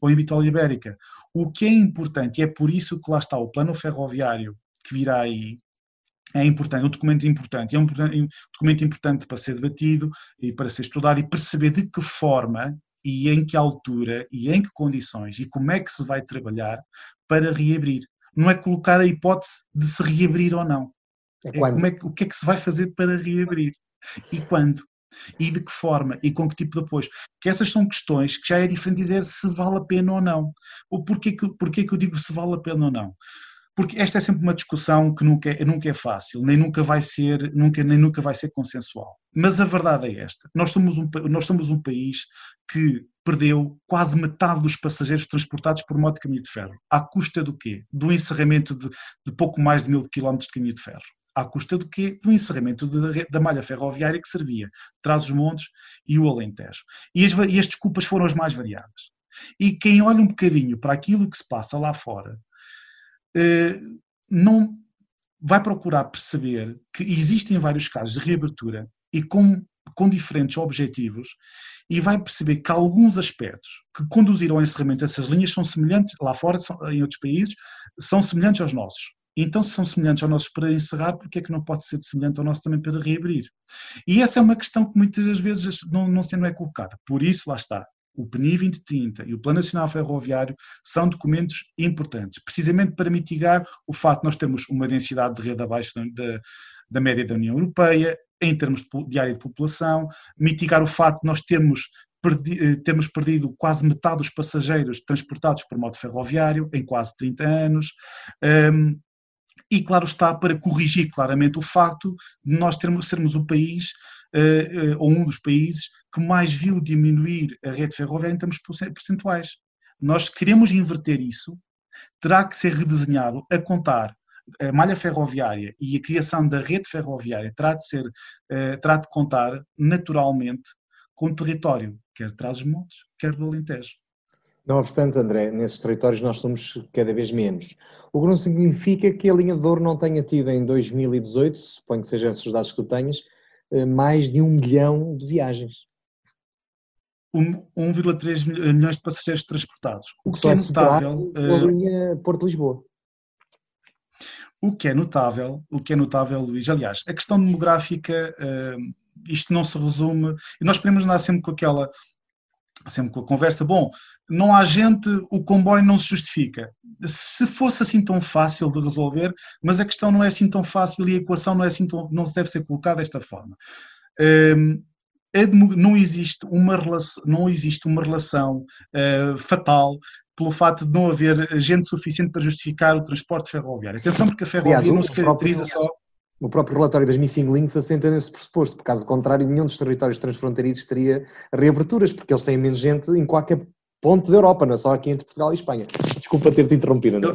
ou em bitola ibérica. O que é importante, e é por isso que lá está o plano ferroviário que virá aí, é importante, é um documento importante, é um documento importante para ser debatido e para ser estudado e perceber de que forma e em que altura e em que condições e como é que se vai trabalhar para reabrir. Não é colocar a hipótese de se reabrir ou não. É, é como é que, o que é que se vai fazer para reabrir e quando. E de que forma e com que tipo de apoio. Que essas são questões que já é diferente dizer se vale a pena ou não. Ou porquê que, porquê que eu digo se vale a pena ou não? Porque esta é sempre uma discussão que nunca é, nunca é fácil, nem nunca vai ser, nunca, nem nunca vai ser consensual. Mas a verdade é esta: nós somos um, nós somos um país que perdeu quase metade dos passageiros transportados por moto de caminho de ferro. À custa do quê? Do encerramento de, de pouco mais de mil quilómetros de caminho de ferro. À custa do quê? Do encerramento de, da malha ferroviária que servia Trás-os-Montes e o Alentejo. E as, e as desculpas foram as mais variadas. E quem olha um bocadinho para aquilo que se passa lá fora, não vai procurar perceber que existem vários casos de reabertura e com, com diferentes objetivos e vai perceber que alguns aspectos que conduziram ao encerramento dessas linhas são semelhantes, lá fora, em outros países, são semelhantes aos nossos. Então, se são semelhantes ao nosso para encerrar, porque é que não pode ser semelhante ao nosso também para reabrir? E essa é uma questão que muitas das vezes não, não, não é colocada. Por isso, lá está, o PNI 2030 e o Plano Nacional Ferroviário são documentos importantes, precisamente para mitigar o facto de nós termos uma densidade de rede abaixo da, da média da União Europeia, em termos de área de população, mitigar o facto de nós termos, perdi, eh, termos perdido quase metade dos passageiros transportados por modo ferroviário em quase 30 anos. Um, e, claro está, para corrigir claramente o facto de nós termos, sermos o país, uh, uh, ou um dos países, que mais viu diminuir a rede ferroviária em termos percentuais. Nós queremos inverter isso, terá que ser redesenhado a contar a malha ferroviária e a criação da rede ferroviária terá de ser, uh, terá de contar naturalmente com o território, quer de Trás-os-Montes, quer do Alentejo. Não obstante, André, nesses territórios nós somos cada vez menos. O que não significa que a linha de Douro não tenha tido em 2018, suponho que sejam esses os dados que tu tenhas, eh, mais de um milhão de viagens. 1,3 milhões de passageiros transportados. O, que, que é notável. A eh, linha Porto-Lisboa. O que é notável, o que é notável, Luís, aliás, a questão demográfica, uh, isto não se resume, e nós podemos andar sempre com aquela, sempre com a conversa, bom, não há gente, o comboio não se justifica. Se fosse assim tão fácil de resolver, mas a questão não é assim tão fácil e a equação não é assim tão, não deve ser colocada desta forma. Um, não existe uma relação, não existe uma relação uh, fatal pelo fato de não haver gente suficiente para justificar o transporte ferroviário. Atenção, porque a ferrovia Aliás, não se caracteriza próprio, só. O próprio relatório das Missing Links assenta nesse pressuposto, por caso contrário, nenhum dos territórios transfronteiriços teria reaberturas, porque eles têm menos gente em qualquer ponto da Europa, não é só aqui entre Portugal e Espanha. Desculpa ter-te interrompido, André.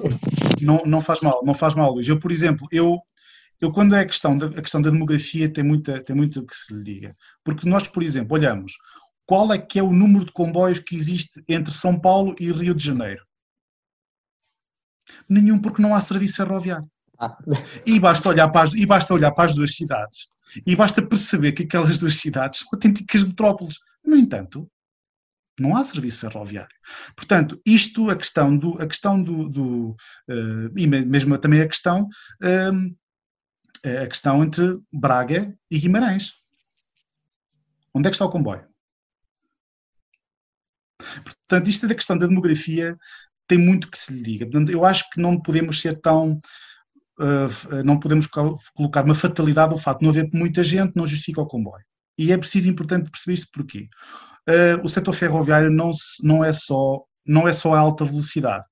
Não, não faz mal, não faz mal, Luís. Eu, por exemplo, eu, eu quando é a questão, da, a questão da demografia tem, muita, tem muito que se lhe diga. Porque nós, por exemplo, olhamos qual é que é o número de comboios que existe entre São Paulo e Rio de Janeiro. Nenhum, porque não há serviço ferroviário. Ah. <laughs> E, basta olhar para as, e basta olhar para as duas cidades e basta perceber que aquelas duas cidades são autênticas metrópoles. No entanto, não há serviço ferroviário. Portanto, isto, a questão do, a questão do, do uh, e mesmo também a questão, uh, a questão entre Braga e Guimarães. Onde é que está o comboio? Portanto, isto da questão da demografia tem muito que se lhe diga. Portanto, eu acho que não podemos ser tão. Uh, não podemos colocar uma fatalidade ao facto de não haver muita gente, não justifica o comboio. E é preciso importante perceber isto porquê. Uh, o setor ferroviário não, se, não, é só, não é só a alta velocidade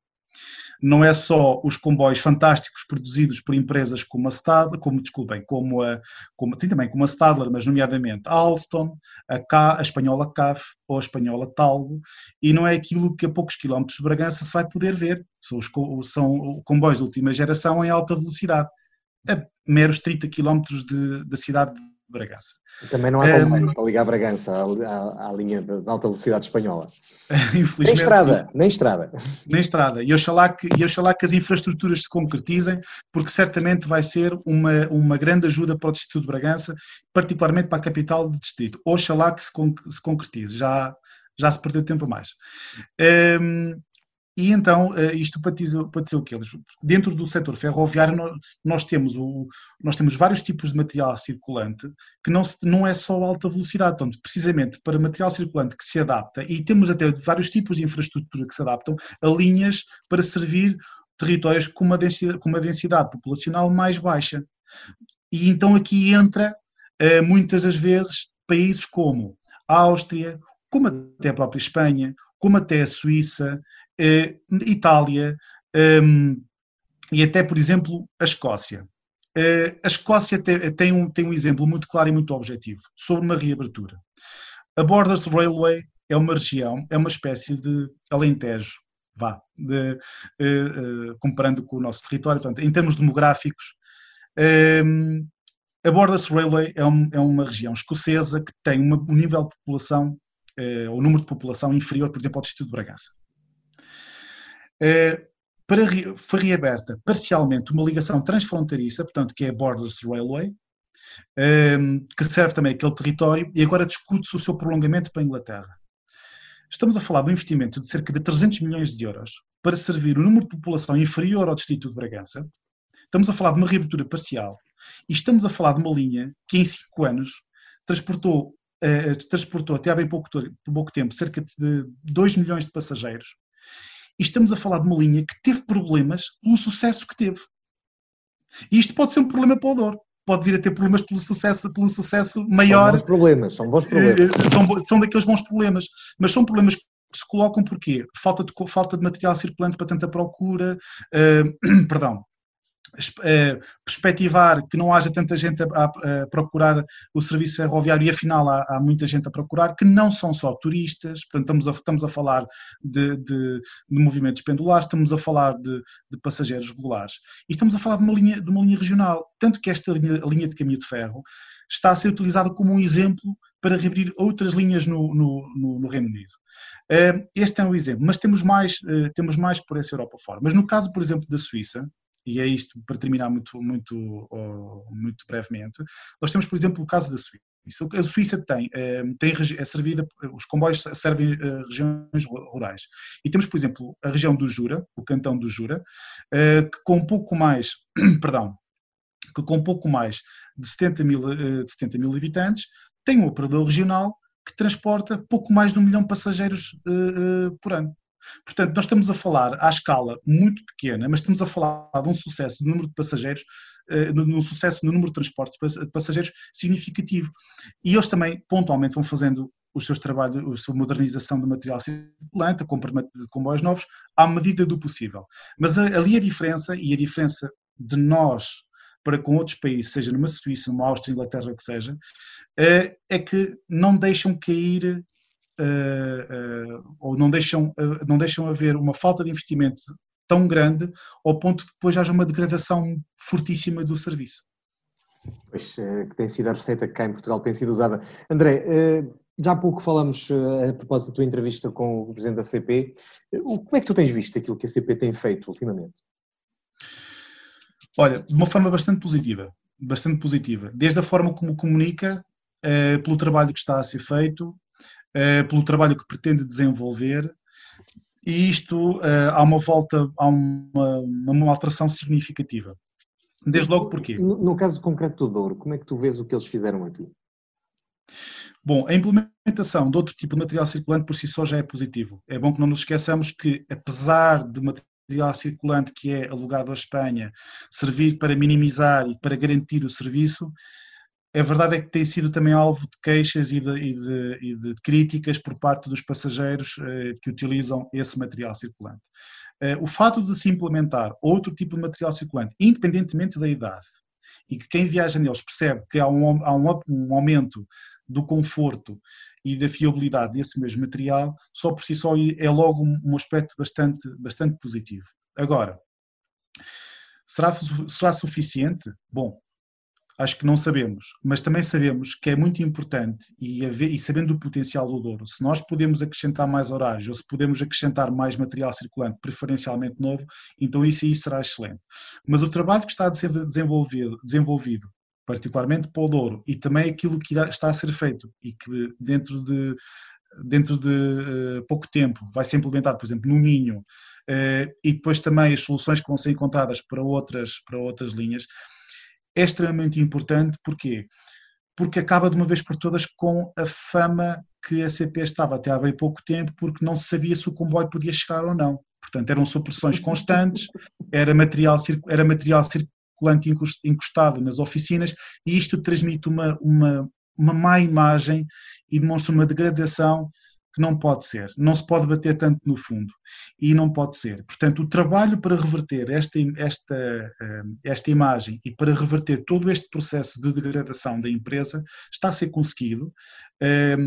não é só os comboios fantásticos produzidos por empresas como a Stadler, como, desculpem, como a, como, tem também como a Stadler, mas nomeadamente a Alstom, a, K, a espanhola CAF ou a espanhola Talgo, e não é aquilo que a poucos quilómetros de Bragança se vai poder ver, são, os, são comboios de última geração em alta velocidade, a meros 30 quilómetros da cidade de Bragança. Também não há comboio um, para ligar Bragança à, à, à linha de, de, alta velocidade espanhola. <laughs> Infelizmente. Nem estrada, nem estrada. Nem estrada. E oxalá que, e oxalá que as infraestruturas se concretizem, porque certamente vai ser uma, uma grande ajuda para o Distrito de Bragança, particularmente para a capital do Distrito. Oxalá que se, se concretize. Já, já se perdeu tempo a mais. Um, e então, eh, isto para dizer, o quê? Dentro do setor ferroviário, nós temos, o, nós temos vários tipos de material circulante que não, se, não é só alta velocidade. Portanto, precisamente para material circulante que se adapta, e temos até vários tipos de infraestrutura que se adaptam a linhas para servir territórios com uma densidade, com uma densidade populacional mais baixa. E então aqui entra, eh, muitas das vezes, países como a Áustria, como até a própria Espanha, como até a Suíça, Itália um, e até, por exemplo, a Escócia. Uh, a Escócia te, tem, um, tem um exemplo muito claro e muito objetivo sobre uma reabertura. A Borders Railway é uma região, é uma espécie de alentejo, vá, de, uh, uh, comparando com o nosso território, portanto, em termos demográficos, um, a Borders Railway é, um, é, uma região escocesa que tem uma, um nível de população, uh, o número de população inferior, por exemplo, ao Distrito de Bragança. Eh, para, foi reaberta parcialmente uma ligação transfronteiriça, portanto, que é a Borders Railway, ehm, que serve também aquele território, e agora discute-se o seu prolongamento para a Inglaterra. Estamos a falar de um investimento de cerca de 300 milhões de euros para servir o número de população inferior ao distrito de Bragança, estamos a falar de uma reabertura parcial e estamos a falar de uma linha que em 5 anos transportou, uh, transportou até há bem pouco, pouco tempo cerca de 2 milhões de passageiros e estamos a falar de uma linha que teve problemas pelo sucesso que teve. E isto pode ser um problema para o Douro. Pode vir a ter problemas pelo sucesso, pelo sucesso maior. São bons problemas, são bons problemas. Eh, são, são daqueles bons problemas. Mas são problemas que se colocam porquê? Falta de, falta de material circulante para tanta procura, uh, <clears throat> perdão, eh, perspectivar que não haja tanta gente a, a, procurar o serviço ferroviário e afinal há, há, muita gente a procurar, que não são só turistas, portanto estamos a, estamos a falar de, de, de movimentos pendulares, estamos a falar de, de, passageiros regulares e estamos a falar de uma linha, de uma linha regional, tanto que esta linha, linha de caminho de ferro está a ser utilizada como um exemplo para reabrir outras linhas no, no, no, no Reino Unido. Uh, este é um exemplo, mas temos mais, uh, temos mais por essa Europa fora. Mas no caso, por exemplo, da Suíça, e é isto para terminar muito, muito, muito brevemente, nós temos, por exemplo, o caso da Suíça. A Suíça tem, eh, tem é servida, os comboios servem eh, regiões rurais. E temos, por exemplo, a região do Jura, o cantão do Jura, eh, que com um pouco mais, <clears throat> perdão, que com um pouco mais de 70 mil, de 70 mil habitantes, tem um operador regional que transporta pouco mais de um milhão de passageiros por ano. Portanto, nós estamos a falar à escala muito pequena, mas estamos a falar de um sucesso no número de passageiros, eh, no sucesso no número de transportes de passageiros significativo. E eles também, pontualmente, vão fazendo os seus trabalhos, a sua modernização do material circulante, a compra de comboios novos, à medida do possível. Mas ali a diferença, e a diferença de nós para com outros países, seja numa Suíça, numa Áustria, Inglaterra, que seja, eh, é que não deixam cair ou não deixam, uh, não deixam haver uma falta de investimento tão grande ao ponto de depois haja uma degradação fortíssima do serviço. Pois, que tem sido a receita que cá em Portugal tem sido usada. André, já há pouco falamos a propósito da tua entrevista com o Presidente da CP. Como é que tu tens visto aquilo que a CP tem feito ultimamente? Olha, de uma forma bastante positiva, bastante positiva. Desde a forma como comunica, pelo trabalho que está a ser feito, pelo trabalho que pretende desenvolver, e isto uh, há uma volta, há uma, uma alteração significativa. Desde logo porquê? No, no caso concreto do Douro, como é que tu vês o que eles fizeram aqui? Bom, a implementação de outro tipo de material circulante por si só já é positivo. É bom que não nos esqueçamos que, apesar de material circulante que é alugado à Espanha servir para minimizar e para garantir o serviço, a verdade é que tem sido também alvo de queixas e de, e de, e de críticas por parte dos passageiros eh, que utilizam esse material circulante. Eh, o fato de se implementar outro tipo de material circulante, independentemente da idade, e que quem viaja neles percebe que há um, há um, um aumento do conforto e da fiabilidade desse mesmo material, só por si só é logo um aspecto bastante, bastante positivo. Agora, será, será suficiente? Bom, Acho que não sabemos, mas também sabemos que é muito importante e, e sabendo do potencial do Douro, se nós podemos acrescentar mais horários ou se podemos acrescentar mais material circulante, preferencialmente novo, então isso aí será excelente. Mas o trabalho que está a ser desenvolvido, desenvolvido particularmente para o Douro, e também aquilo que está a ser feito e que dentro de, dentro de uh, pouco tempo vai ser implementado, por exemplo, no Minho, uh, e depois também as soluções que vão ser encontradas para outras, para outras linhas, é extremamente importante, porquê? Porque acaba de uma vez por todas com a fama que a CP estava até há bem pouco tempo, porque não se sabia se o comboio podia chegar ou não. Portanto, eram supressões constantes, era material, era material circulante encostado nas oficinas, e isto transmite uma, uma, uma má imagem e demonstra uma degradação que não pode ser. Não se pode bater tanto no fundo. E não pode ser. Portanto, o trabalho para reverter esta, esta, eh, esta imagem e para reverter todo este processo de degradação da empresa está a ser conseguido. Eh,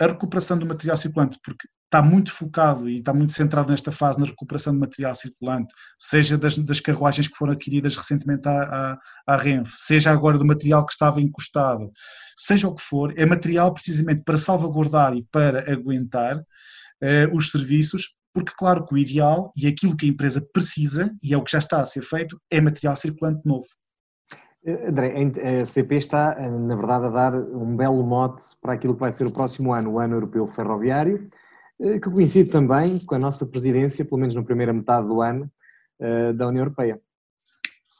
a recuperação do material circulante, porque está muito focado e está muito centrado nesta fase na recuperação de material circulante, seja das, das carruagens que foram adquiridas recentemente à, à, à Renfe, seja agora do material que estava encostado, seja o que for, é material precisamente para salvaguardar e para aguentar uh, os serviços, porque claro que o ideal e aquilo que a empresa precisa, e é o que já está a ser feito, é material circulante novo. Eh, André, a CP está, eh, na verdade, a dar um belo mote para aquilo que vai ser o próximo ano, o Ano Europeu Ferroviário, eh, que coincide também com a nossa presidência, pelo menos na primeira metade do ano, eh, da União Europeia.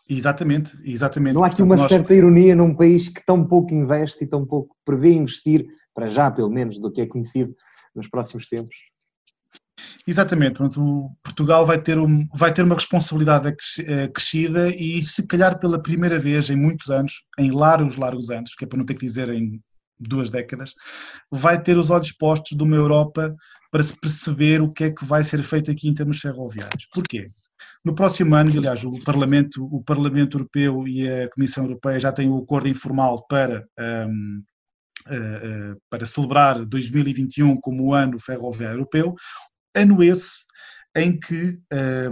Exatamente, exatamente. Não há aqui uma certa ironia num país que tão pouco investe e tão pouco prevê investir, para já pelo menos, do que é conhecido nos próximos tempos? Exatamente, Portanto, Portugal vai ter, um, vai ter uma responsabilidade acrescida e se calhar pela primeira vez em muitos anos, em largos, largos anos, que é para não ter que dizer em duas décadas, vai ter os olhos postos de uma Europa para se perceber o que é que vai ser feito aqui em termos ferroviários. Porquê? No próximo ano, aliás, o Parlamento, o Parlamento Europeu e a Comissão Europeia já têm o um acordo informal para, um, uh, uh, para celebrar 2021 como o ano ferroviário europeu, ano esse em que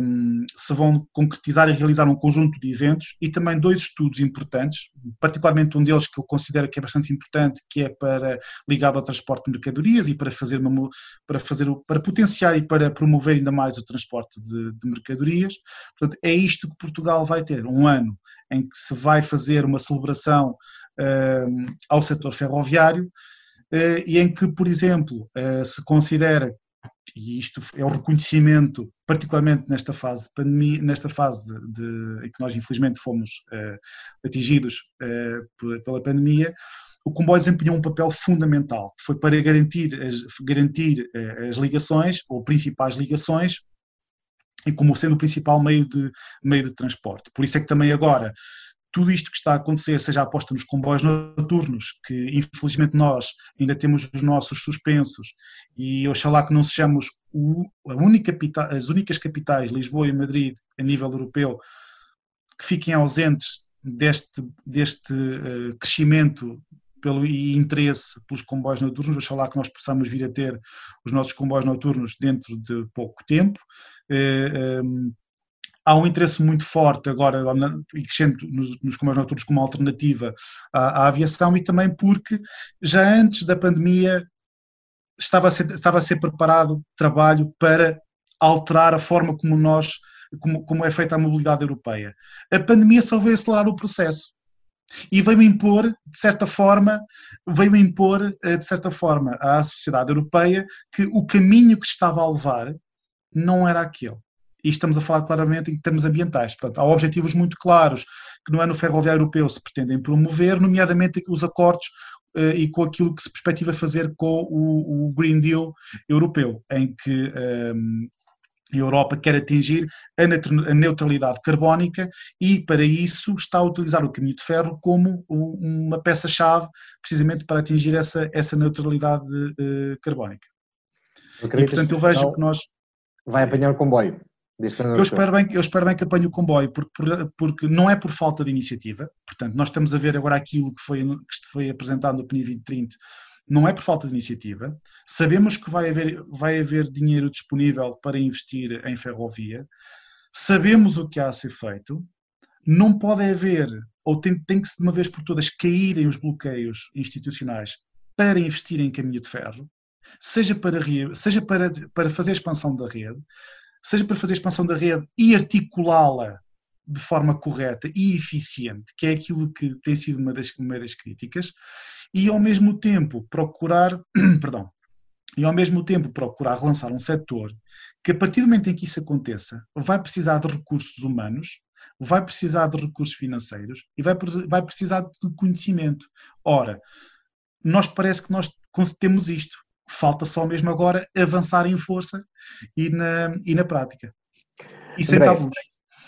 um, se vão concretizar e realizar um conjunto de eventos e também dois estudos importantes, particularmente um deles que eu considero que é bastante importante, que é para ligado ao transporte de mercadorias e para fazer uma, para fazer para potenciar e para promover ainda mais o transporte de, de mercadorias. Portanto, é isto que Portugal vai ter, um ano em que se vai fazer uma celebração um, ao setor ferroviário uh, e em que, por exemplo, uh, se considera e isto é o reconhecimento, particularmente nesta fase pandemia, nesta fase de, de, em que nós infelizmente fomos uh, atingidos uh, pela pandemia, o comboio desempenhou um papel fundamental, que foi para garantir as, garantir uh, as ligações, ou principais ligações, e como sendo o principal meio de, meio de transporte. Por isso é que também agora tudo isto que está a acontecer, seja a aposta nos comboios noturnos, que infelizmente nós ainda temos os nossos suspensos, e oxalá que não sejamos o, única as únicas capitais, Lisboa e Madrid, a nível europeu, que fiquem ausentes deste, deste uh, crescimento pelo, e interesse pelos comboios noturnos, oxalá que nós possamos vir a ter os nossos comboios noturnos dentro de pouco tempo. Uh, um, há um interesse muito forte agora e crescente nos, comboios noturnos como alternativa à, à, aviação e também porque já antes da pandemia estava a ser, estava a ser preparado trabalho para alterar a forma como nós como, como é feita a mobilidade europeia. A pandemia só veio acelerar o processo e veio impor, de certa forma, veio impor, eh, de certa forma, à sociedade europeia que o caminho que estava a levar não era aquele e estamos a falar claramente em termos ambientais. Portanto, há objetivos muito claros que no ano ferroviário europeu se pretendem promover, nomeadamente os acordos uh, e com aquilo que se perspectiva fazer com o, o Green Deal europeu, em que um, ehm, a Europa quer atingir a neutralidade carbónica e, para isso, está a utilizar o caminho de ferro como uma peça-chave, precisamente para atingir essa, essa neutralidade uh, carbónica. E, portanto, eu vejo que nós. Vai apanhar o comboio. Eu espero, bem, eu espero bem que apanhe o comboio, porque, porque não é por falta de iniciativa, portanto, nós estamos a ver agora aquilo que foi, que foi apresentado no PNI 2030, não é por falta de iniciativa, sabemos que vai haver, vai haver dinheiro disponível para investir em ferrovia, sabemos o que há a ser feito, não pode haver, ou tem, tem que de uma vez por todas caírem os bloqueios institucionais para investir em caminho de ferro, seja para, seja para, para fazer a expansão da rede, seja para fazer expansão da rede e articulá-la de forma correta e eficiente, que é aquilo que tem sido uma das, uma das críticas, e ao mesmo tempo procurar, <clears throat> perdão, e ao mesmo tempo procurar relançar um setor que a partir do momento em que isso aconteça vai precisar de recursos humanos, vai precisar de recursos financeiros e vai, vai precisar de conhecimento. Ora, nós parece que nós temos isto falta só mesmo agora avançar em força e na, e na prática. E sem André, tabus.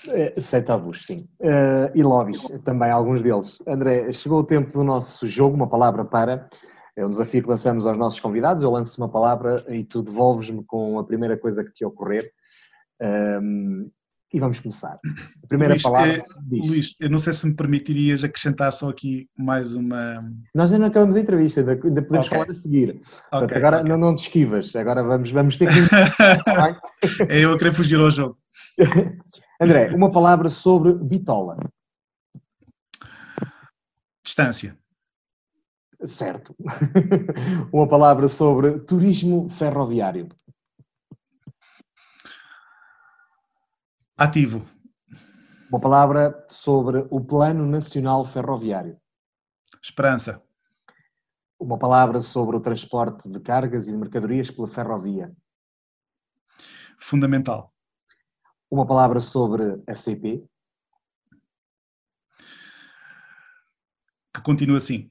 Eh, sem tabus, sim. Uh, e lobbies, também alguns deles. André, chegou o tempo do nosso jogo, uma palavra para. É um desafio que lançamos aos nossos convidados. Eu lanço uma palavra e tu devolves-me com a primeira coisa que te ocorrer. Um, e vamos começar. A primeira Luís, palavra é, diz. Luís, eu não sei se me permitirias acrescentar só aqui mais uma. Nós ainda acabamos a entrevista, ainda, podemos okay. falar a seguir. Portanto, okay, agora okay. Não, não te esquivas, agora vamos, vamos ter que. <laughs> <laughs> é eu a querer fugir ao jogo. <laughs> André, uma palavra sobre bitola. Distância. Certo. uma palavra sobre turismo ferroviário. Ativo. Uma palavra sobre o Plano Nacional Ferroviário. Esperança. Uma palavra sobre o transporte de cargas e de mercadorias pela ferrovia. Fundamental. Uma palavra sobre a CP. continue assim.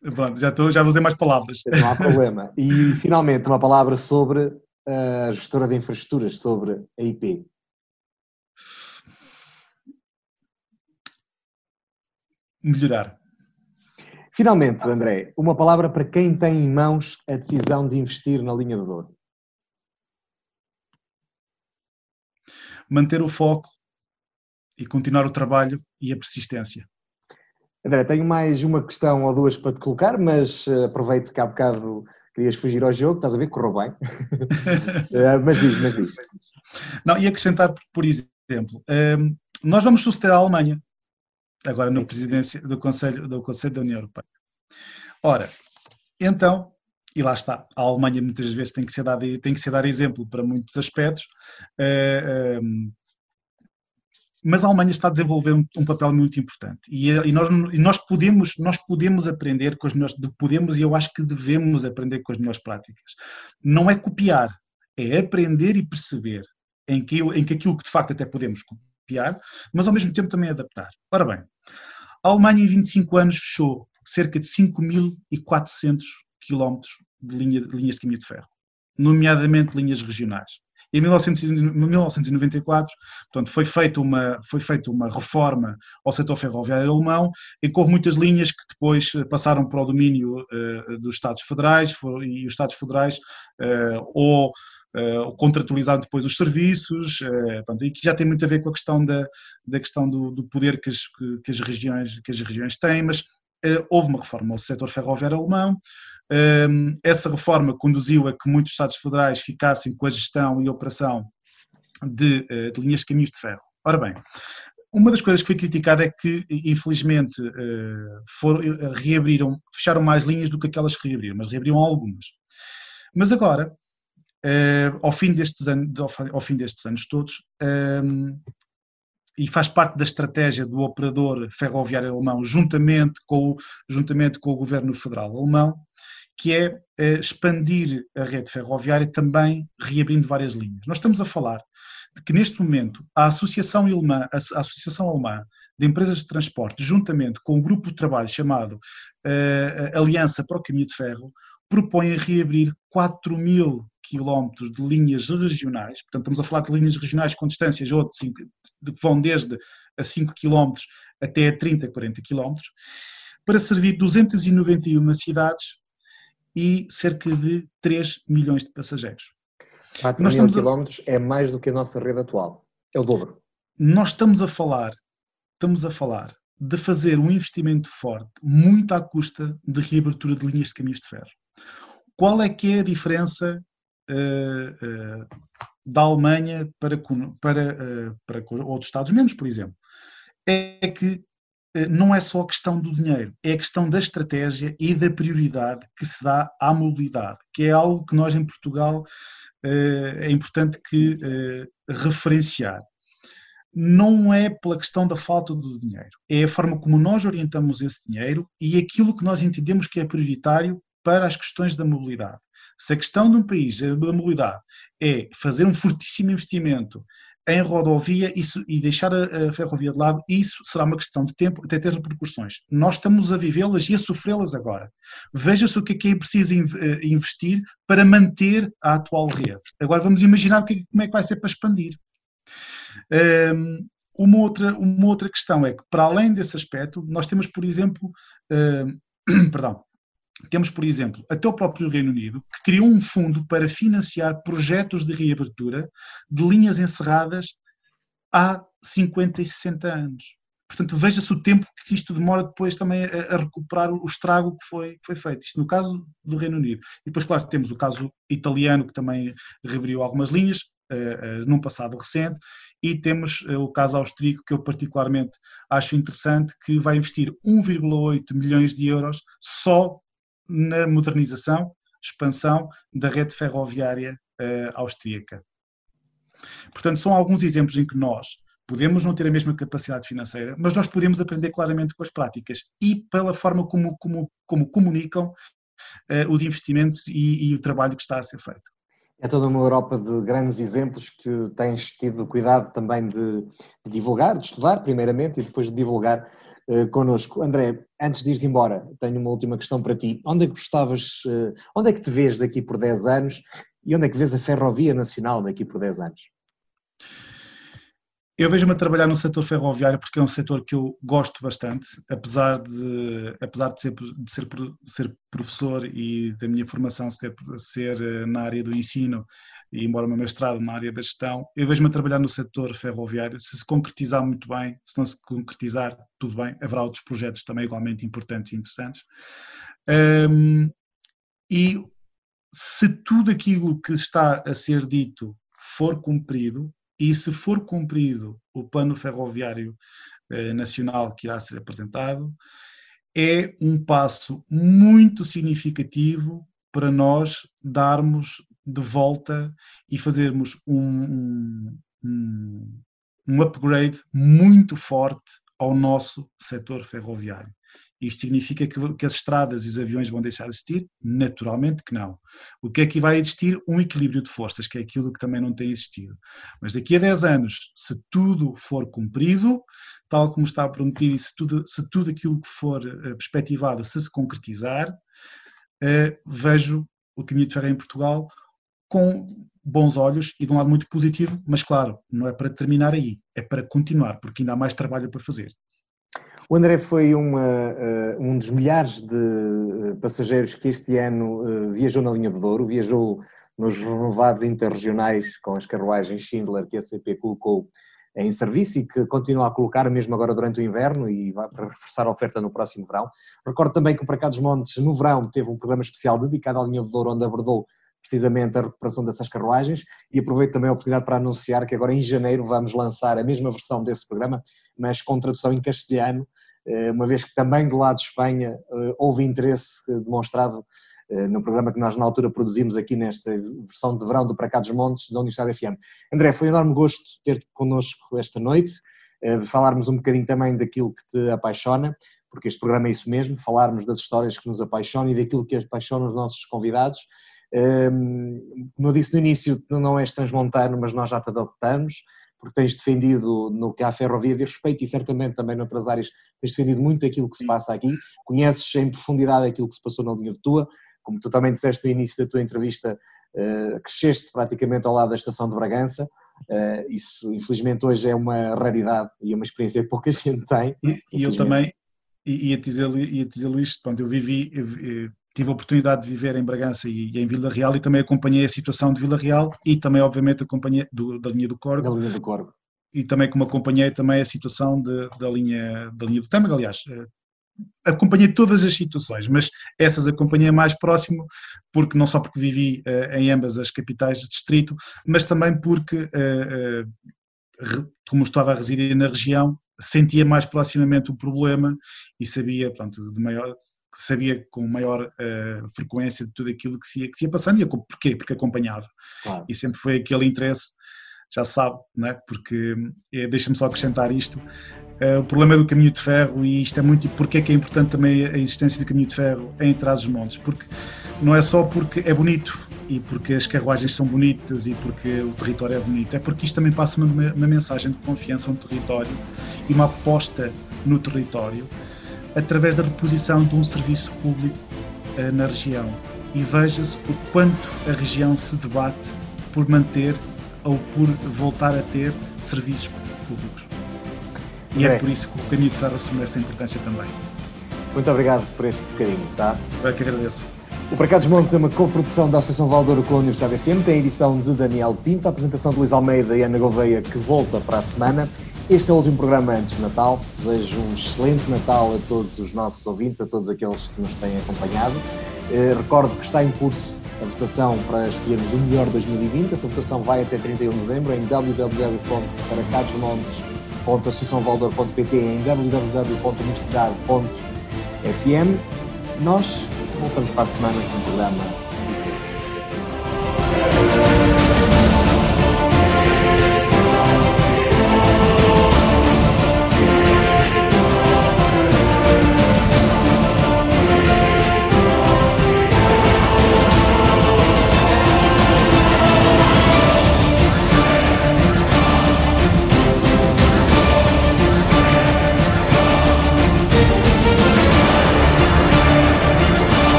Pronto, já, estou, já vou dizer mais palavras. Não há problema. E finalmente uma palavra sobre a gestora de infraestruturas, sobre a IP. Melhorar. Finalmente, André, uma palavra para quem tem em mãos a decisão de investir na linha de dor. Manter o foco e continuar o trabalho e a persistência. André, tenho mais uma questão ou duas para te colocar, mas uh, aproveito que há bocado querias fugir ao jogo, estás a ver, correu bem. uh, <laughs> mas diz, mas diz. Não, e acrescentar, por exemplo, uh, nós vamos suceder a Alemanha, agora na presidência do Conselho, do Conselho da União Europeia. Ora, então, e lá está, a Alemanha muitas vezes tem que ser dada, tem que ser dar exemplo para muitos aspectos, uh, um, mas a Alemanha está a desenvolver um, um papel muito importante e, e, nós, e, nós, podemos, nós podemos aprender com as melhores, podemos e eu acho que devemos aprender com as melhores práticas. Não é copiar, é aprender e perceber em que, em que aquilo que de facto até podemos copiar, mas ao mesmo tempo também adaptar. Ora bem, a Alemanha em 25 anos fechou cerca de 5.400 quilómetros de, linha, de linhas de caminho de ferro, nomeadamente linhas regionais. Em 1994, portanto, foi feita uma, foi feita uma reforma ao setor ferroviário alemão, em que houve muitas linhas que depois passaram para o domínio uh, dos Estados Federais, e os Estados Federais uh, ou uh, contratualizar depois os serviços, uh, pronto, e que já tem muito a ver com a questão da, da questão do, do poder que as, que, que, as regiões, que as regiões têm, mas uh, houve uma reforma ao setor ferroviário alemão, um, essa reforma conduziu a que muitos Estados federais ficassem com a gestão e operação de, de linhas de caminhos de ferro. Ora bem, uma das coisas que foi criticada é que, infelizmente, foram, reabriram, fecharam mais linhas do que aquelas que reabriram, mas reabriram algumas. Mas agora, uh, ao, fim destes anos, ao fim destes anos todos, um, ehm, e faz parte da estratégia do operador ferroviário alemão, juntamente com, juntamente com o governo federal alemão, que é uh, expandir a rede ferroviária também reabrindo várias linhas. Nós estamos a falar de que neste momento a Associação Alemã, a Associação Alemã de Empresas de Transporte, juntamente com o grupo de trabalho chamado uh, Aliança para o Caminho de Ferro, propõe reabrir 4 mil quilómetros de linhas regionais, portanto estamos a falar de linhas regionais com distâncias ou de 5, de, que vão desde a 5 quilómetros até a 30, 40 quilómetros, para servir 291 cidades e cerca de 3 milhões de passageiros. 4 mil quilómetros a... é mais do que a nossa rede atual, é o dobro. Nós estamos a falar, estamos a falar de fazer um investimento forte, muito à custa de reabertura de linhas de caminhos de ferro. Qual é que é a diferença uh, uh, da Alemanha para, para, uh, para outros Estados-membros, por exemplo? É que não é só a questão do dinheiro, é a questão da estratégia e da prioridade que se dá à mobilidade, que é algo que nós em Portugal é importante que referenciar não é pela questão da falta do dinheiro, é a forma como nós orientamos esse dinheiro e aquilo que nós entendemos que é prioritário para as questões da mobilidade. Se a questão de um país, da mobilidade, é fazer um fortíssimo investimento em rodovia isso, e deixar a, a, ferrovia de lado, isso será uma questão de tempo até ter repercussões. Nós estamos a vivê-las e a sofrê-las agora. Veja-se o que é que é preciso eh, investir para manter a atual rede. Agora vamos imaginar que, como é que vai ser para expandir. Um, uma outra, uma outra questão é que, para além desse aspecto, nós temos, por exemplo, <clears throat> perdão, temos, por exemplo, até o próprio Reino Unido, que criou um fundo para financiar projetos de reabertura de linhas encerradas há 50 e 60 anos. Portanto, veja-se o tempo que isto demora depois também a, recuperar o estrago que foi, que foi, feito. Isto no caso do Reino Unido. E depois, claro, temos o caso italiano, que também reabriu algumas linhas, uh, uh, num passado recente, e temos uh, o caso austríaco, que eu particularmente acho interessante, que vai investir 1,8 milhões de euros só na modernização, expansão da rede ferroviária uh, austríaca. Portanto, são alguns exemplos em que nós podemos não ter a mesma capacidade financeira, mas nós podemos aprender claramente com as práticas e pela forma como, como, como comunicam uh, os investimentos e, e o trabalho que está a ser feito. É toda uma Europa de grandes exemplos que tens tido cuidado também de, de divulgar, de estudar primeiramente e depois de divulgar uh, connosco. André, antes de ir embora, tenho uma última questão para ti. Onde é que gostavas, uh, onde é que te vês daqui por 10 anos e onde é que vês a Ferrovia Nacional daqui por 10 anos? Eu vejo-me a trabalhar no setor ferroviário porque é um setor que eu gosto bastante, apesar de, apesar de, ser, de ser, ser professor e da minha formação ser, ser eh, na área do ensino, e embora o meu mestrado na área da gestão, eu vejo-me a trabalhar no setor ferroviário. Se se concretizar muito bem, se não se concretizar, tudo bem, haverá outros projetos também igualmente importantes e interessantes. Um, e se tudo aquilo que está a ser dito for cumprido, e se for cumprido o plano ferroviário eh, nacional que irá ser apresentado, é um passo muito significativo para nós darmos de volta e fazermos um, um, um upgrade muito forte ao nosso setor ferroviário. Isto significa que, que, as estradas e os aviões vão deixar de existir? Naturalmente que não. O que é que vai existir? Um equilíbrio de forças, que é aquilo que também não tem existido. Mas daqui a 10 anos, se tudo for cumprido, tal como está prometido, e se tudo, se tudo aquilo que for uh, perspectivado se se concretizar, uh, vejo o caminho de ferro em Portugal com bons olhos e de um lado muito positivo, mas claro, não é para terminar aí, é para continuar, porque ainda há mais trabalho para fazer. O André foi uma, uh, um dos milhares de uh, passageiros que este ano uh, viajou na linha de Douro, viajou nos renovados interregionais com as carruagens Schindler que a CP colocou em serviço e que continua a colocar mesmo agora durante o inverno e vai para reforçar a oferta no próximo verão. Recordo também que o Para dos Montes, no verão, teve um programa especial dedicado à linha de Douro, onde abordou precisamente a recuperação dessas carruagens e aproveito também a oportunidade para anunciar que agora em janeiro vamos lançar a mesma versão desse programa, mas com tradução em castelhano, eh, uma vez que também do lado de Espanha eh, houve interesse demonstrado eh, no programa que nós na altura produzimos aqui nesta versão de verão do Para Cá dos Montes da Universidade FM. André, foi um enorme gosto ter-te connosco esta noite, falarmos um bocadinho também daquilo que te apaixona, porque este programa é isso mesmo, falarmos das histórias que nos apaixonam e daquilo que apaixona os nossos convidados como eu disse no início, não és transmontano, mas nós já te adoptamos, porque tens defendido no que há ferrovia de respeito e certamente também noutras áreas tens defendido muito aquilo que se passa aqui, conheces em profundidade aquilo que se passou na linha de tua, como tu também disseste no início da tua entrevista, uh, cresceste praticamente ao lado da estação de Bragança, uh, isso infelizmente hoje é uma raridade e é uma experiência que pouca <laughs> gente tem. E, e eu também, ia dizer, ia dizer Luís, pronto, eu vivi, eu, tive a oportunidade de viver em Bragança e, e, em Vila Real e também acompanhei a situação de Vila Real e também obviamente acompanhei do, da linha do Corvo. Da linha do Corvo. E também como acompanhei também a situação de, da, linha, da linha do Tâmega, aliás, eh, acompanhei todas as situações, mas essas acompanhei mais próximo, porque não só porque vivi uh, em ambas as capitais de distrito, mas também porque, uh, uh, como estava a residir na região, sentia mais proximamente o problema e sabia, portanto, de maior, sabia com maior uh, frequência de tudo aquilo que se ia, que se ia passando, e eu, porquê? Porque acompanhava. Claro. E sempre foi aquele interesse, já sabe, não é? porque é, deixa-me só acrescentar isto, uh, o problema do caminho de ferro, e isto é muito, porque é que é importante também a existência do caminho de ferro em Trás-os-Montes, porque não é só porque é bonito, e porque as carruagens são bonitas e porque o território é bonito, é porque isto também passa uma, uma mensagem de confiança no território e uma aposta no território, através da reposição de um serviço público uh, na região. E veja-se o quanto a região se debate por manter ou por voltar a ter serviços públicos. E é, é por isso que o caminho de ferro assume essa importância também. Muito obrigado por este bocadinho, tá? Eu que agradeço. O Para Cá dos Montes é uma coprodução da Associação Valdouro com a Universidade FM, tem a edição de Daniel Pinto, a apresentação de Luís Almeida e Ana Gouveia, que volta para a semana. Este é o último programa antes do Natal. Desejo um excelente Natal a todos os nossos ouvintes, a todos aqueles que nos têm acompanhado. Eh, recordo que está em curso a votação para escolhermos o melhor 2020. Essa votação vai até 31 de dezembro em www.paracadosmontes.associaçãovaldor.pt e em www.universidade.fm. Nós voltamos para a semana com um programa.